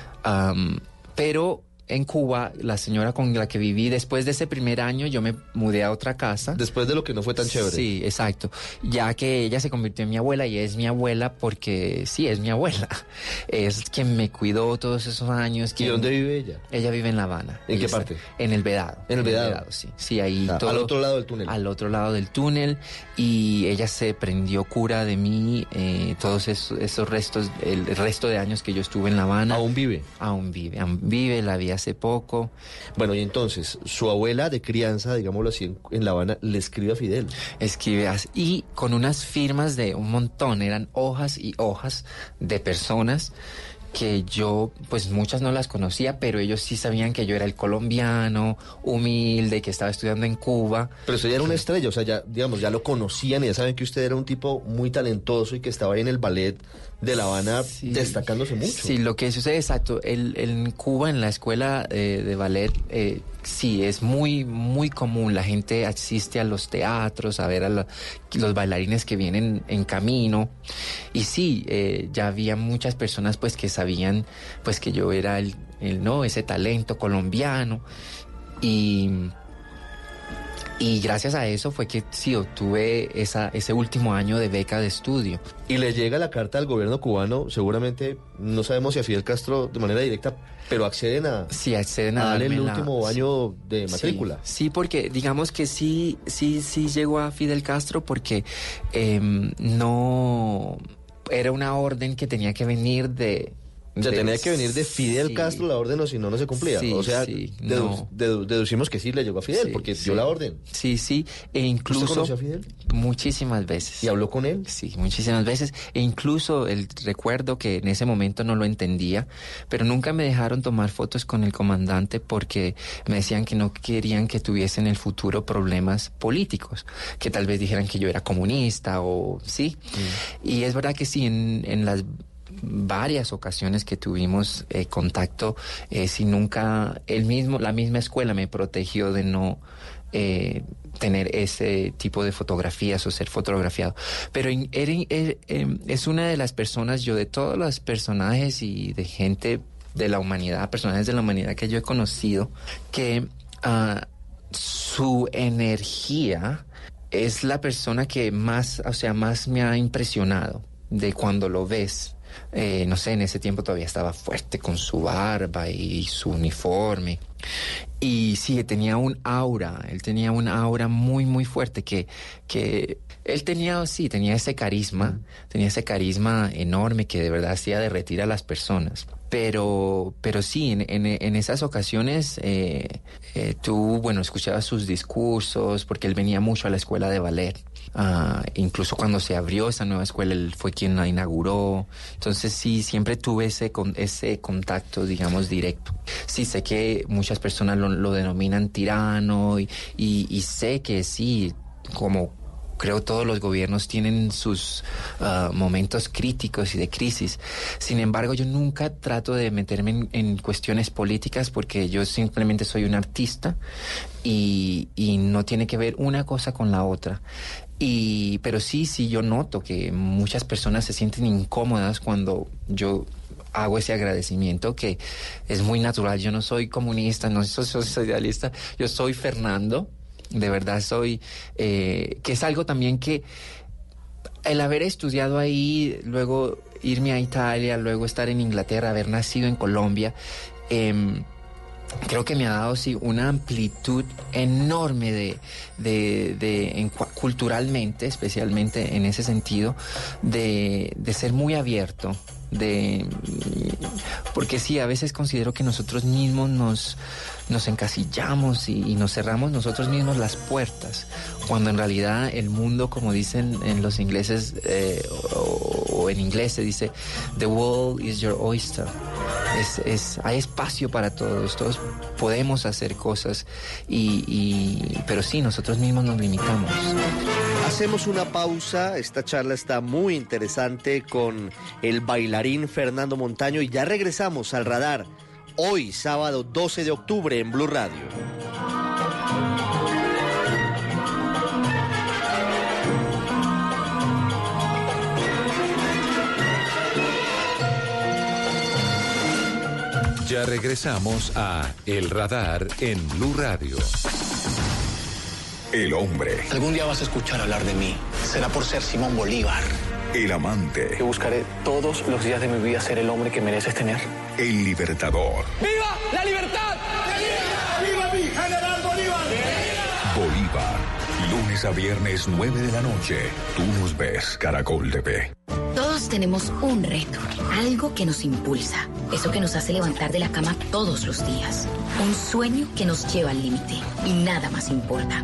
Pero en Cuba, la señora con la que viví, después de ese primer año, yo me mudé a otra casa. Después de lo que no fue tan chévere. Sí, exacto. Ya que ella se convirtió en mi abuela y es mi abuela porque sí, es mi abuela. Es quien me cuidó todos esos años. ¿Y dónde vive ella? Ella vive en La Habana. ¿En qué Ella está- parte? En el Vedado. En el Vedado. sí. Sí, ahí Ah, todo- al otro lado del túnel. Al otro lado del túnel. Y ella se prendió cura de mí eh, todos esos, esos restos, el resto de años que yo estuve en La Habana. ¿Aún vive? Aún vive. Aún vive, la vi hace poco. Bueno, y entonces, su abuela de crianza, digámoslo así, en, en La Habana, le escribe a Fidel. Escribe y con unas firmas de un montón, eran hojas y hojas de personas que yo, pues muchas no las conocía, pero ellos sí sabían que yo era el colombiano, humilde, que estaba estudiando en Cuba. Pero usted ya era una estrella, o sea, ya, digamos, ya lo conocían y ya saben que usted era un tipo muy talentoso y que estaba ahí en el ballet de La Habana destacándose mucho. Sí, lo que sucede, exacto, el, en Cuba, en la escuela eh, de ballet, eh, sí, es muy, muy común. La gente asiste a los teatros, a ver a la- los bailarines que vienen en camino. Y sí, eh, ya había muchas personas pues que sabían pues que yo era el, el, no, ese talento colombiano. Y... Y gracias a eso fue que sí obtuve esa, ese último año de beca de estudio. Y le llega la carta al gobierno cubano, seguramente, no sabemos si a Fidel Castro de manera directa, pero acceden a, Sí, acceden a, a darle el la- último sí. año de matrícula. Sí, porque digamos que sí, sí, sí llegó a Fidel Castro porque em, no era una orden que tenía que venir de. O sea, tenía que venir de Fidel sí. Castro la orden o si no, no se cumplía. Sí, o sea, sí, dedu- no. dedu- deducimos que sí le llegó a Fidel porque dio la orden. Sí, sí, e incluso... ¿Usted conoció a Fidel? Muchísimas veces. ¿Y habló con él? Sí, muchísimas veces. E incluso el recuerdo que en ese momento no lo entendía, pero nunca me dejaron tomar fotos con el comandante porque me decían que no querían que tuviese en el futuro problemas políticos, que tal vez dijeran que yo era comunista o sí. Y es verdad que sí, en, en las varias ocasiones que tuvimos eh, contacto, eh, si nunca el mismo, la misma escuela me protegió de no eh, tener ese tipo de fotografías o ser fotografiado. Pero en- em, es una de las personas, yo de todos los personajes y de gente de la humanidad, personajes de la humanidad que yo he conocido, que ah, su energía es la persona que más, o sea, más me ha impresionado de cuando lo ves. Eh, no sé, en ese tiempo todavía estaba fuerte con su barba y su uniforme. Y sí, tenía un aura, él tenía un aura muy, muy fuerte que, que él tenía, sí, tenía ese carisma, tenía ese carisma enorme que de verdad hacía derretir a las personas. Pero, pero sí, en, en- en esas ocasiones eh, eh, tú, bueno, escuchabas sus discursos porque él venía mucho a la escuela de ballet. Ah, incluso cuando se abrió esa nueva escuela, él fue quien la inauguró. Entonces sí, siempre tuve ese, con, ese contacto, digamos, directo. Sí, sé que muchas personas lo, lo denominan tirano y, y, y sé que sí, como creo todos los gobiernos tienen sus ah, momentos críticos y de crisis. Sin embargo, yo nunca trato de meterme en, en cuestiones políticas porque yo simplemente soy un artista y, y no tiene que ver una cosa con la otra. Y, pero sí, sí, yo noto que muchas personas se sienten incómodas cuando yo hago ese agradecimiento que es muy natural. Yo no soy comunista, no soy socialista, yo soy Fernando, de verdad soy, eh, que es algo también que el haber estudiado ahí, luego irme a Italia, luego estar en Inglaterra, haber nacido en Colombia, em, creo que me ha dado sí, una amplitud enorme de, de, culturalmente, especialmente en ese sentido, de, de ser muy abierto. De, porque sí, a veces considero que nosotros mismos nos, nos encasillamos y, y nos cerramos nosotros mismos las puertas, cuando en realidad el mundo, como dicen en los ingleses, eh, o, o en inglés se dice, the world is your oyster. Es, es- hay espacio para todos, todos podemos hacer cosas, y, y- pero sí, nosotros mismos nos limitamos. Hacemos una pausa, esta charla está muy interesante con el bailarín Fernando Montaño y ya regresamos al radar hoy, sábado 12 de octubre en Blue Radio. Ya regresamos a El Radar en Blue Radio. El hombre. Algún día vas a escuchar hablar de mí. Será por ser Simón Bolívar. El amante. Que buscaré todos los días de mi vida ser el hombre que mereces tener. El libertador. ¡Viva la libertad! ¡Viva mi general Bolívar! Bolívar. Lunes a viernes 9 de la noche. Tú nos ves, Caracol TV. Todos tenemos un reto, algo que nos impulsa, eso que nos hace levantar de la cama todos los días, un sueño que nos lleva al límite y nada más importa.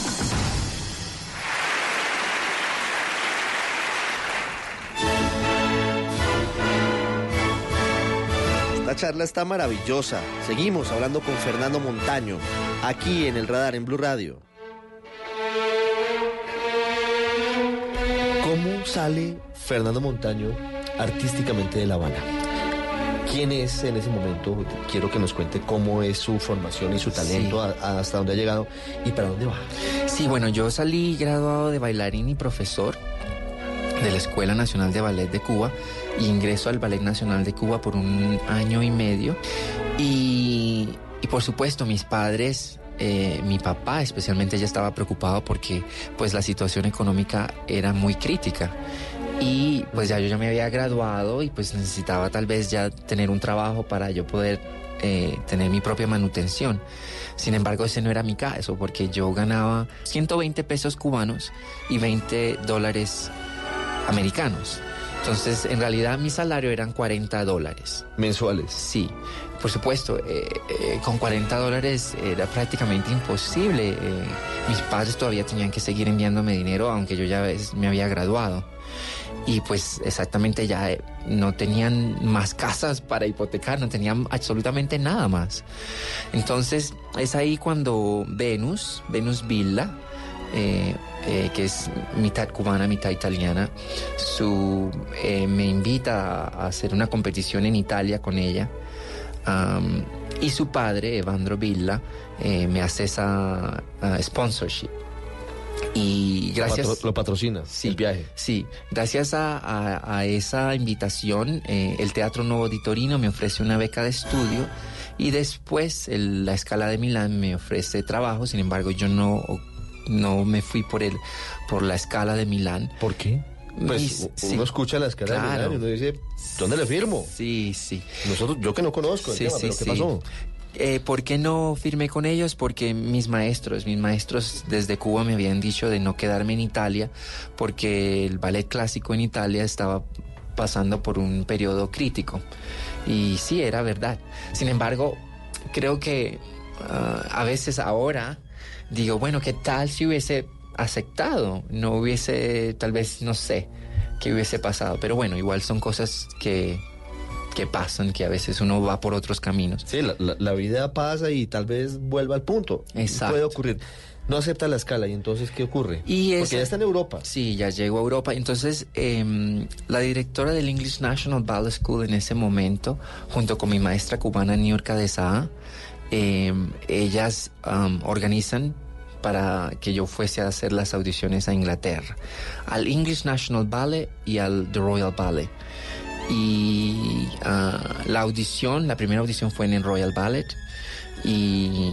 Esta charla está maravillosa. Seguimos hablando con Fernando Montaño, aquí en el radar en Blue Radio. ¿Cómo sale Fernando Montaño artísticamente de La Habana? ¿Quién es en ese momento? Quiero que nos cuente cómo es su formación y su talento, a- a- hasta dónde ha llegado y para dónde va. Sí, bueno, yo salí graduado de bailarín y profesor de la Escuela Nacional de Ballet de Cuba y ingreso al Ballet Nacional de Cuba por un año y medio. Y, y por supuesto, mis padres, eh, mi papá especialmente ya estaba preocupado porque pues la situación económica era muy crítica. Y pues ya yo ya me había graduado y pues necesitaba tal vez ya tener un trabajo para yo poder eh, tener mi propia manutención. Sin embargo, ese no era mi caso porque yo ganaba 120 pesos cubanos y 20 dólares americanos. Entonces, en realidad mi salario eran 40 dólares. ¿Mensuales? Sí. Por supuesto, eh, eh, con 40 dólares era prácticamente imposible. eh, mis padres todavía tenían que seguir enviándome dinero, aunque yo ya me había graduado. Y pues exactamente ya eh, no tenían más casas para hipotecar, no tenían absolutamente nada más. Entonces es ahí cuando Venus, Venus Villa, eh, eh, que es mitad cubana, mitad italiana, su, eh, me invita a hacer una competición en Italia con ella. Am, y su padre, Evandro Villa, eh, me hace esa ah, sponsorship. Y gracias. Patro- lo patrocina, Sí, el viaje. Sí, gracias a, a- a esa invitación, eh, el Teatro Nuevo di Torino me ofrece una beca de estudio y después el- la Escala de Milán me ofrece trabajo. Sin embargo, yo no, no me fui por, el, por la Escala de Milán. ¿Por qué? Pues Mis- u- sí. uno escucha la escala de. Milán y uno dice, ¿dónde le firmo? Sí, sí. Nosotros, yo que no conozco el Sí, tema, sí, pero ¿qué sí. pasó? Eh, ¿Por qué no firmé con ellos? Porque mis maestros, mis maestros desde Cuba me habían dicho de no quedarme en Italia porque el ballet clásico en Italia estaba pasando por un periodo crítico. Y sí, era verdad. Sin embargo, creo que ah, a veces ahora digo, bueno, ¿qué tal si hubiese aceptado? No hubiese, tal vez, no sé, qué hubiese pasado. Pero bueno, igual son cosas que, que pasan, que a veces uno va por otros caminos. Sí, la, la- la vida pasa y tal vez vuelva al punto. Exacto. Puede ocurrir. No acepta la escala y entonces ¿qué ocurre? Y Porque esa- ya está en Europa. Sí, ya llegó a Europa. Entonces, em, la directora del English National Ballet School en ese momento, junto con mi maestra cubana Niurka de Saa, em, ellas am, organizan para que yo fuese a hacer las audiciones a Inglaterra, al English National Ballet y al The Royal Ballet. Y ah, la audición, la primera audición fue en el Royal Ballet y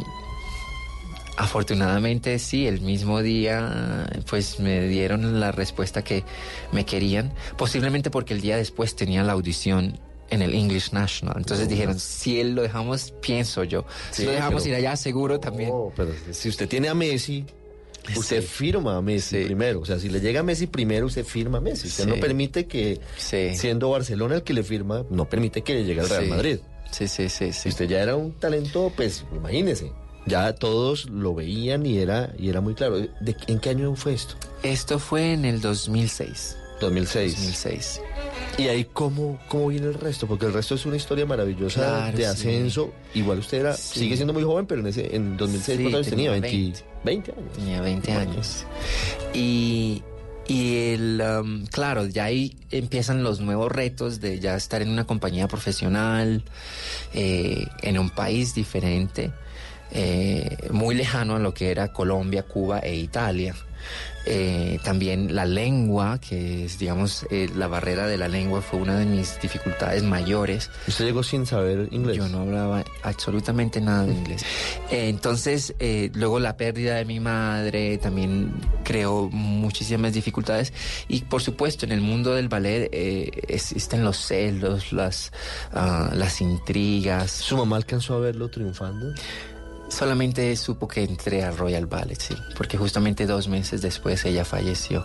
Afortunadamente sí, el mismo día pues me dieron la respuesta que me querían, posiblemente porque el día después tenía la audición en el English National. Entonces dijeron, si él lo dejamos, pienso yo. Si Sí, lo dejamos pero- ir allá, seguro también. Pero si usted tiene a Messi, usted Sí. firma a Messi primero. O sea, si le llega a Messi primero, usted firma a Messi. Usted Sí. no permite que, siendo Barcelona el que le firma, no permite que le llegue al Real Sí. Madrid. Sí, sí, sí, Si usted ya era un talento, pues imagínese. Ya todos lo veían y era, y era muy claro. ¿De, ¿En qué año fue esto? Esto fue en el 2006. 2006. 2006. ¿Y ahí cómo, cómo viene el resto? Porque el resto es una historia maravillosa Claro, de sí. ascenso. Igual usted era, Sí. sigue siendo muy joven, pero en, ese, en 2006 Sí, ¿cuántos años tenía? tenía 20, 20 años. Tenía 20 años. Y, y el, um, claro, ya ahí empiezan los nuevos retos de ya estar en una compañía profesional, eh, en un país diferente, eh, muy lejano a lo que era Colombia, Cuba e Italia. Eh, también la lengua, que es, digamos, eh, la barrera de la lengua fue una de mis dificultades mayores. ¿Usted llegó sin saber inglés? Yo no hablaba absolutamente nada de inglés. Eh, entonces, eh, luego la pérdida de mi madre también creó muchísimas dificultades. Y por supuesto, en el mundo del ballet eh, existen los celos, las, ah, las intrigas. ¿Su mamá alcanzó a verlo triunfando? Solamente supo que entré al Royal Ballet, sí, porque justamente dos meses después ella falleció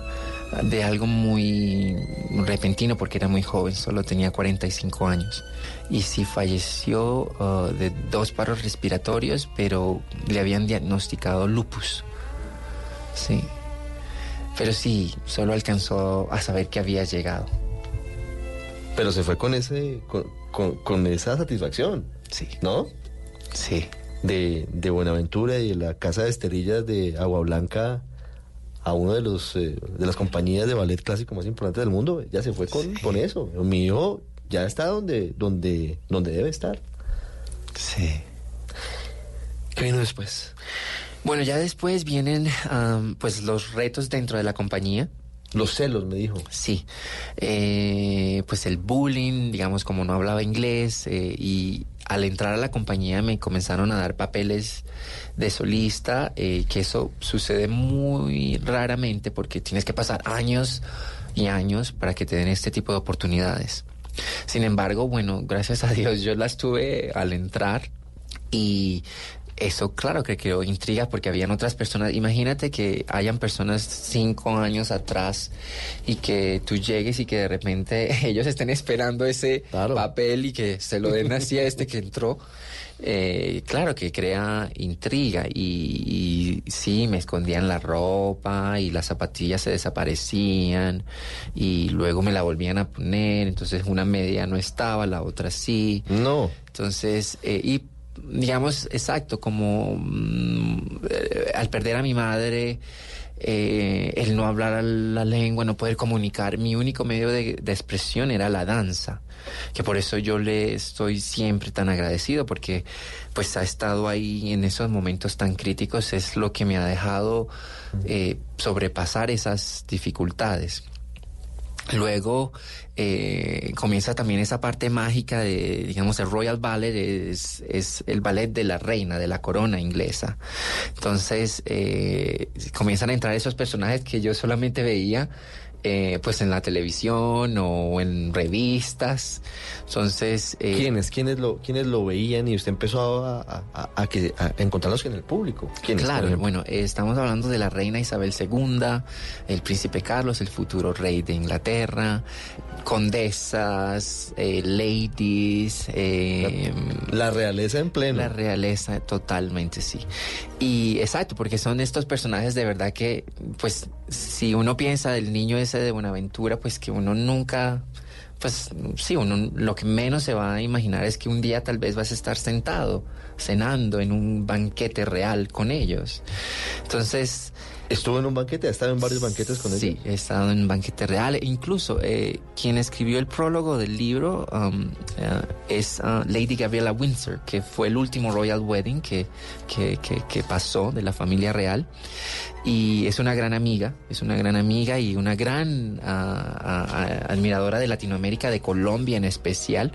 de algo muy repentino porque era muy joven, solo tenía 45 años. Y sí falleció uh, de dos paros respiratorios, pero le habían diagnosticado lupus. Sí. Pero sí, solo alcanzó a saber que había llegado. Pero se fue con ese, con, con- con esa satisfacción. Sí. ¿No? Sí. De, de Buenaventura y de la casa de esterillas de Agua Blanca a uno de los eh, de las compañías de ballet clásico más importantes del mundo. Ya se fue con, con eso. Mi hijo ya está donde, donde, donde debe estar. Sí. ¿Qué vino después? Bueno, ya después vienen am, pues los retos dentro de la compañía. Los celos, me dijo. Sí. Eh, pues el bullying, digamos, como no hablaba inglés, eh, y al entrar a la compañía me comenzaron a dar papeles de solista, eh, que eso sucede muy raramente porque tienes que pasar años y años para que te den este tipo de oportunidades. Sin embargo, bueno, gracias a Dios yo las tuve al entrar y eso claro que creó intriga porque habían otras personas. Imagínate que hayan personas cinco años atrás y que tú llegues y que de repente ellos estén esperando ese papel y que se lo den así a este que entró. Eh, claro que crea intriga y, y sí, me escondían la ropa y las zapatillas se desaparecían y luego me la volvían a poner, entonces una media no estaba, la otra sí. No. Entonces, eh, y digamos, exacto, como mm, al perder a mi madre, eh, el no hablar la lengua, no poder comunicar, mi único medio de, de expresión era la danza, que por eso yo le estoy siempre tan agradecido, porque pues ha estado ahí en esos momentos tan críticos, es lo que me ha dejado eh, sobrepasar esas dificultades. Luego eh, comienza también esa parte mágica de, digamos, el Royal Ballet, es, es el ballet de la reina, de la corona inglesa. Entonces eh, comienzan a entrar esos personajes que yo solamente veía eh, pues en la televisión o en revistas. Entonces... eh, ¿Quiénes? ¿Quiénes lo, ¿Quiénes lo veían y usted empezó a, a- que, a encontrarlos en el público? ¿Quiénes, Claro, bueno, eh, estamos hablando de la reina Isabel II, el príncipe Carlos, el futuro rey de Inglaterra, condesas, eh, ladies, eh, La realeza en pleno. la realeza, totalmente sí. Y exacto, porque son estos personajes de verdad que, pues, si uno piensa del niño ese de Buenaventura, pues que uno nunca pues sí, uno lo que menos se va a imaginar es que un día tal vez vas a estar sentado, cenando en un banquete real con ellos. Entonces... ¿Estuvo en un banquete? ¿Ha estado en varios banquetes con ellos? Sí, he estado en un banquete real. Incluso eh, quien escribió el prólogo del libro um, eh, es uh, Lady Gabriela Windsor, que fue el último Royal Wedding que, que, que, que pasó de la familia real. Y es una gran amiga, es una gran amiga y una gran uh, uh, admiradora de Latinoamérica, de Colombia en especial.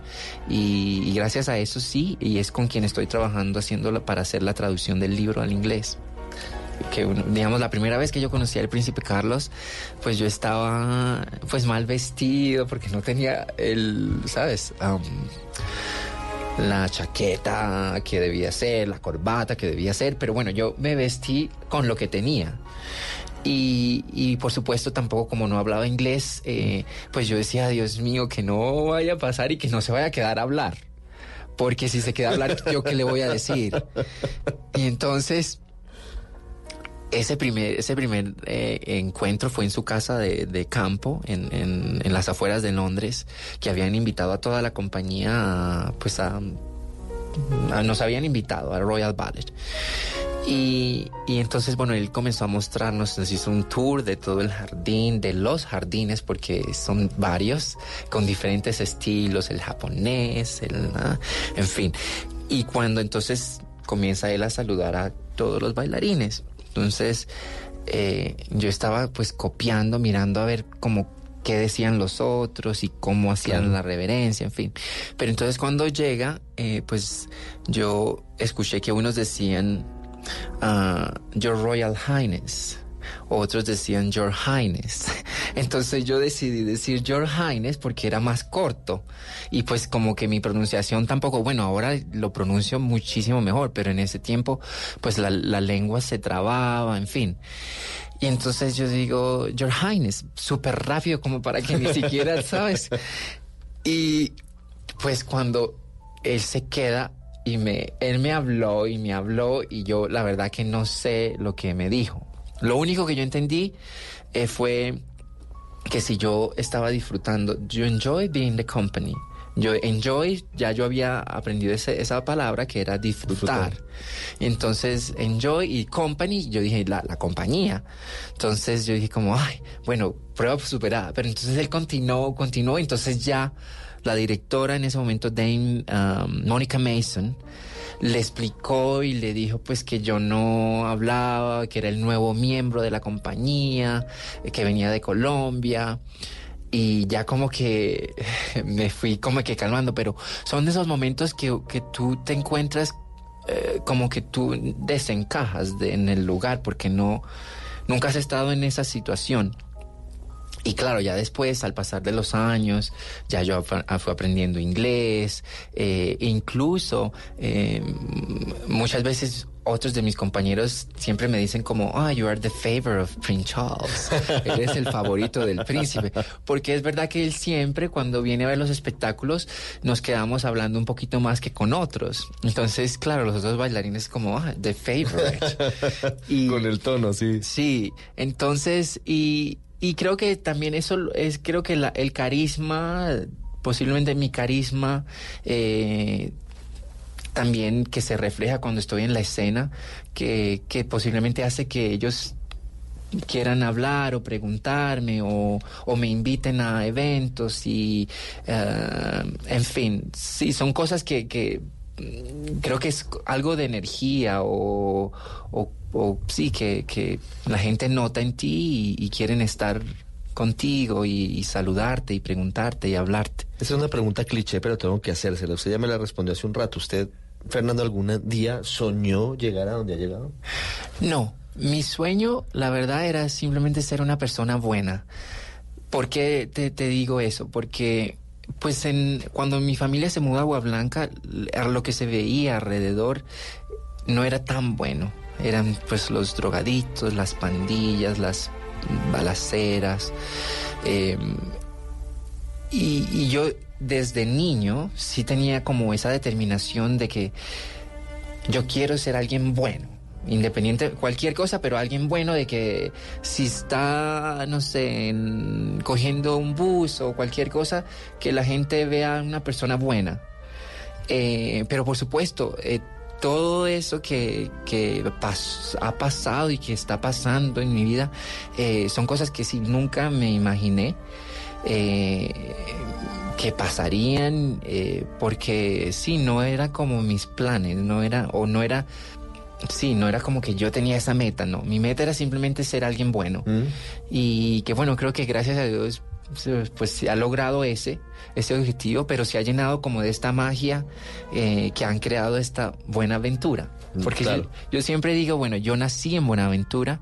Y, y, gracias a eso sí, y es con quien estoy trabajando haciéndolo para hacer la traducción del libro al inglés que digamos la primera vez que yo conocí al príncipe Carlos pues yo estaba pues mal vestido porque no tenía el sabes la chaqueta que debía ser la corbata que debía ser pero bueno yo me vestí con lo que tenía y, y, por supuesto tampoco como no hablaba inglés, eh, pues yo decía, Dios mío, que no vaya a pasar y que no se vaya a quedar a hablar. Porque si se queda a hablar, ¿yo qué le voy a decir? Y entonces, ese primer, ese primer eh, encuentro fue en su casa de, campo, en, en, las afueras de Londres, que habían invitado a toda la compañía, pues a, nos habían invitado a Royal Ballet. Y, y, entonces, bueno, él comenzó a mostrarnos, nos hizo un tour de todo el jardín, de los jardines, porque son varios, con diferentes estilos, el japonés, el, en fin. Y cuando entonces comienza él a saludar a todos los bailarines. Entonces, eh, yo estaba pues copiando, mirando a ver cómo qué decían los otros y cómo hacían claro. la reverencia, en fin. Pero entonces cuando llega, eh, pues yo escuché que unos decían uh, Your Royal Highness, otros decían Your Highness. Entonces yo decidí decir Your Highness porque era más corto y pues como que mi pronunciación tampoco, bueno, ahora lo pronuncio muchísimo mejor, pero en ese tiempo pues la, la lengua se trababa, en fin. Y entonces yo digo Your Highness, súper rápido como para que ni siquiera, ¿sabes? Y pues cuando él se queda y me, él me habló y me habló y yo la verdad que no sé lo que me dijo. Lo único que yo entendí eh, fue que si yo estaba disfrutando, you enjoy being the company. Yo enjoy, ya yo había aprendido ese, esa palabra que era disfrutar. disfrutar. Entonces, enjoy y company, yo dije la, la, compañía. Entonces yo dije como, ay, bueno, prueba superada. Pero entonces él continuó, continuó, entonces ya la directora en ese momento, Dame um, Monica Mason, le explicó y le dijo pues que yo no hablaba, que era el nuevo miembro de la compañía, que venía de Colombia y ya como que me fui como que calmando, pero son esos momentos que, que tú te encuentras eh, como que tú desencajas de, en el lugar porque no, nunca has estado en esa situación. Y claro, ya después, al pasar de los años, ya yo fui aprendiendo inglés, eh, incluso eh, muchas veces otros de mis compañeros siempre me dicen como, ah, oh, you are the favor of Prince Charles. Eres el favorito del príncipe. Porque es verdad que él siempre, cuando viene a ver los espectáculos, nos quedamos hablando un poquito más que con otros. Entonces, claro, los otros bailarines como, ah, the favorite. y, con el tono, sí. Sí. Entonces, y, y creo que también eso es, creo que la, el carisma, posiblemente mi carisma, eh, también que se refleja cuando estoy en la escena, que, que posiblemente hace que ellos quieran hablar o preguntarme o, o, me inviten a eventos y uh, en fin, sí, son cosas que, que creo que es algo de energía o, o, o sí, que, que, la gente nota en ti y, y quieren estar contigo y, y, saludarte y preguntarte y hablarte. Esa es una pregunta cliché, pero tengo que hacérsela. Usted ya me la respondió hace un rato. ¿Usted, Fernando, algún día soñó llegar a donde ha llegado? No, mi sueño, la verdad, era simplemente ser una persona buena. ¿Por qué te, te digo eso? Porque pues en, cuando mi familia se mudó a Agua Blanca, lo que se veía alrededor no era tan bueno. Eran pues los drogaditos, las pandillas, las balaceras. Eh, y, y, yo desde niño sí tenía como esa determinación de que yo quiero ser alguien bueno. Independiente, cualquier cosa, pero alguien bueno de que si está, no sé, en- cogiendo un bus o cualquier cosa, que la gente vea una persona buena. Eh, pero por supuesto, eh, todo eso que, que pas- ha pasado y que está pasando en mi vida eh, son cosas que sí nunca me imaginé que pasarían porque sí, no era como mis planes, no era, o no era, sí, no era como que yo tenía esa meta, no, mi meta era simplemente ser alguien bueno y que bueno, creo que gracias a Dios pues se ha logrado ese, ese objetivo, pero se ha llenado como de esta magia eh, que han creado esta buena aventura. Mm, Porque claro. yo, yo siempre digo, bueno, yo nací en Buenaventura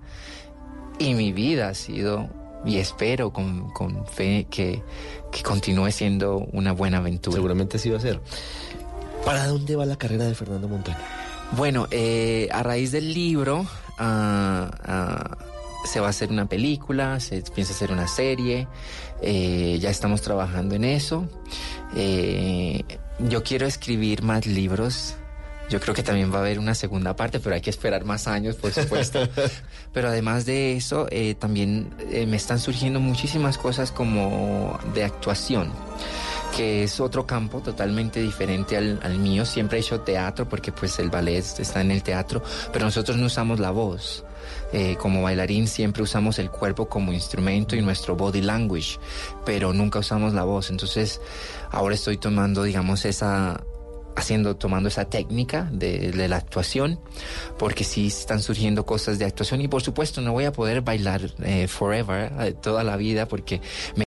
y mi vida ha sido, y espero con, con fe que, que continúe siendo una buena aventura. Seguramente sí va a ser. ¿Para dónde va la carrera de Fernando Montaño? Bueno, eh, a raíz del libro ah, ah, se va a hacer una película, se piensa hacer una serie, eh, ya estamos trabajando en eso. Eh, yo quiero escribir más libros. Yo creo que también va a haber una segunda parte, pero hay que esperar más años, por supuesto. pero además de eso, eh, también me están surgiendo muchísimas cosas como de actuación que es otro campo totalmente diferente al, al mío. Siempre he hecho teatro porque pues el ballet está en el teatro, pero nosotros no usamos la voz. Eh, como bailarín siempre usamos el cuerpo como instrumento y nuestro body language, pero nunca usamos la voz. Entonces ahora estoy tomando, digamos, esa haciendo, tomando esa técnica de, de la actuación, porque sí están surgiendo cosas de actuación y por supuesto no voy a poder bailar eh, forever, eh, toda la vida, porque me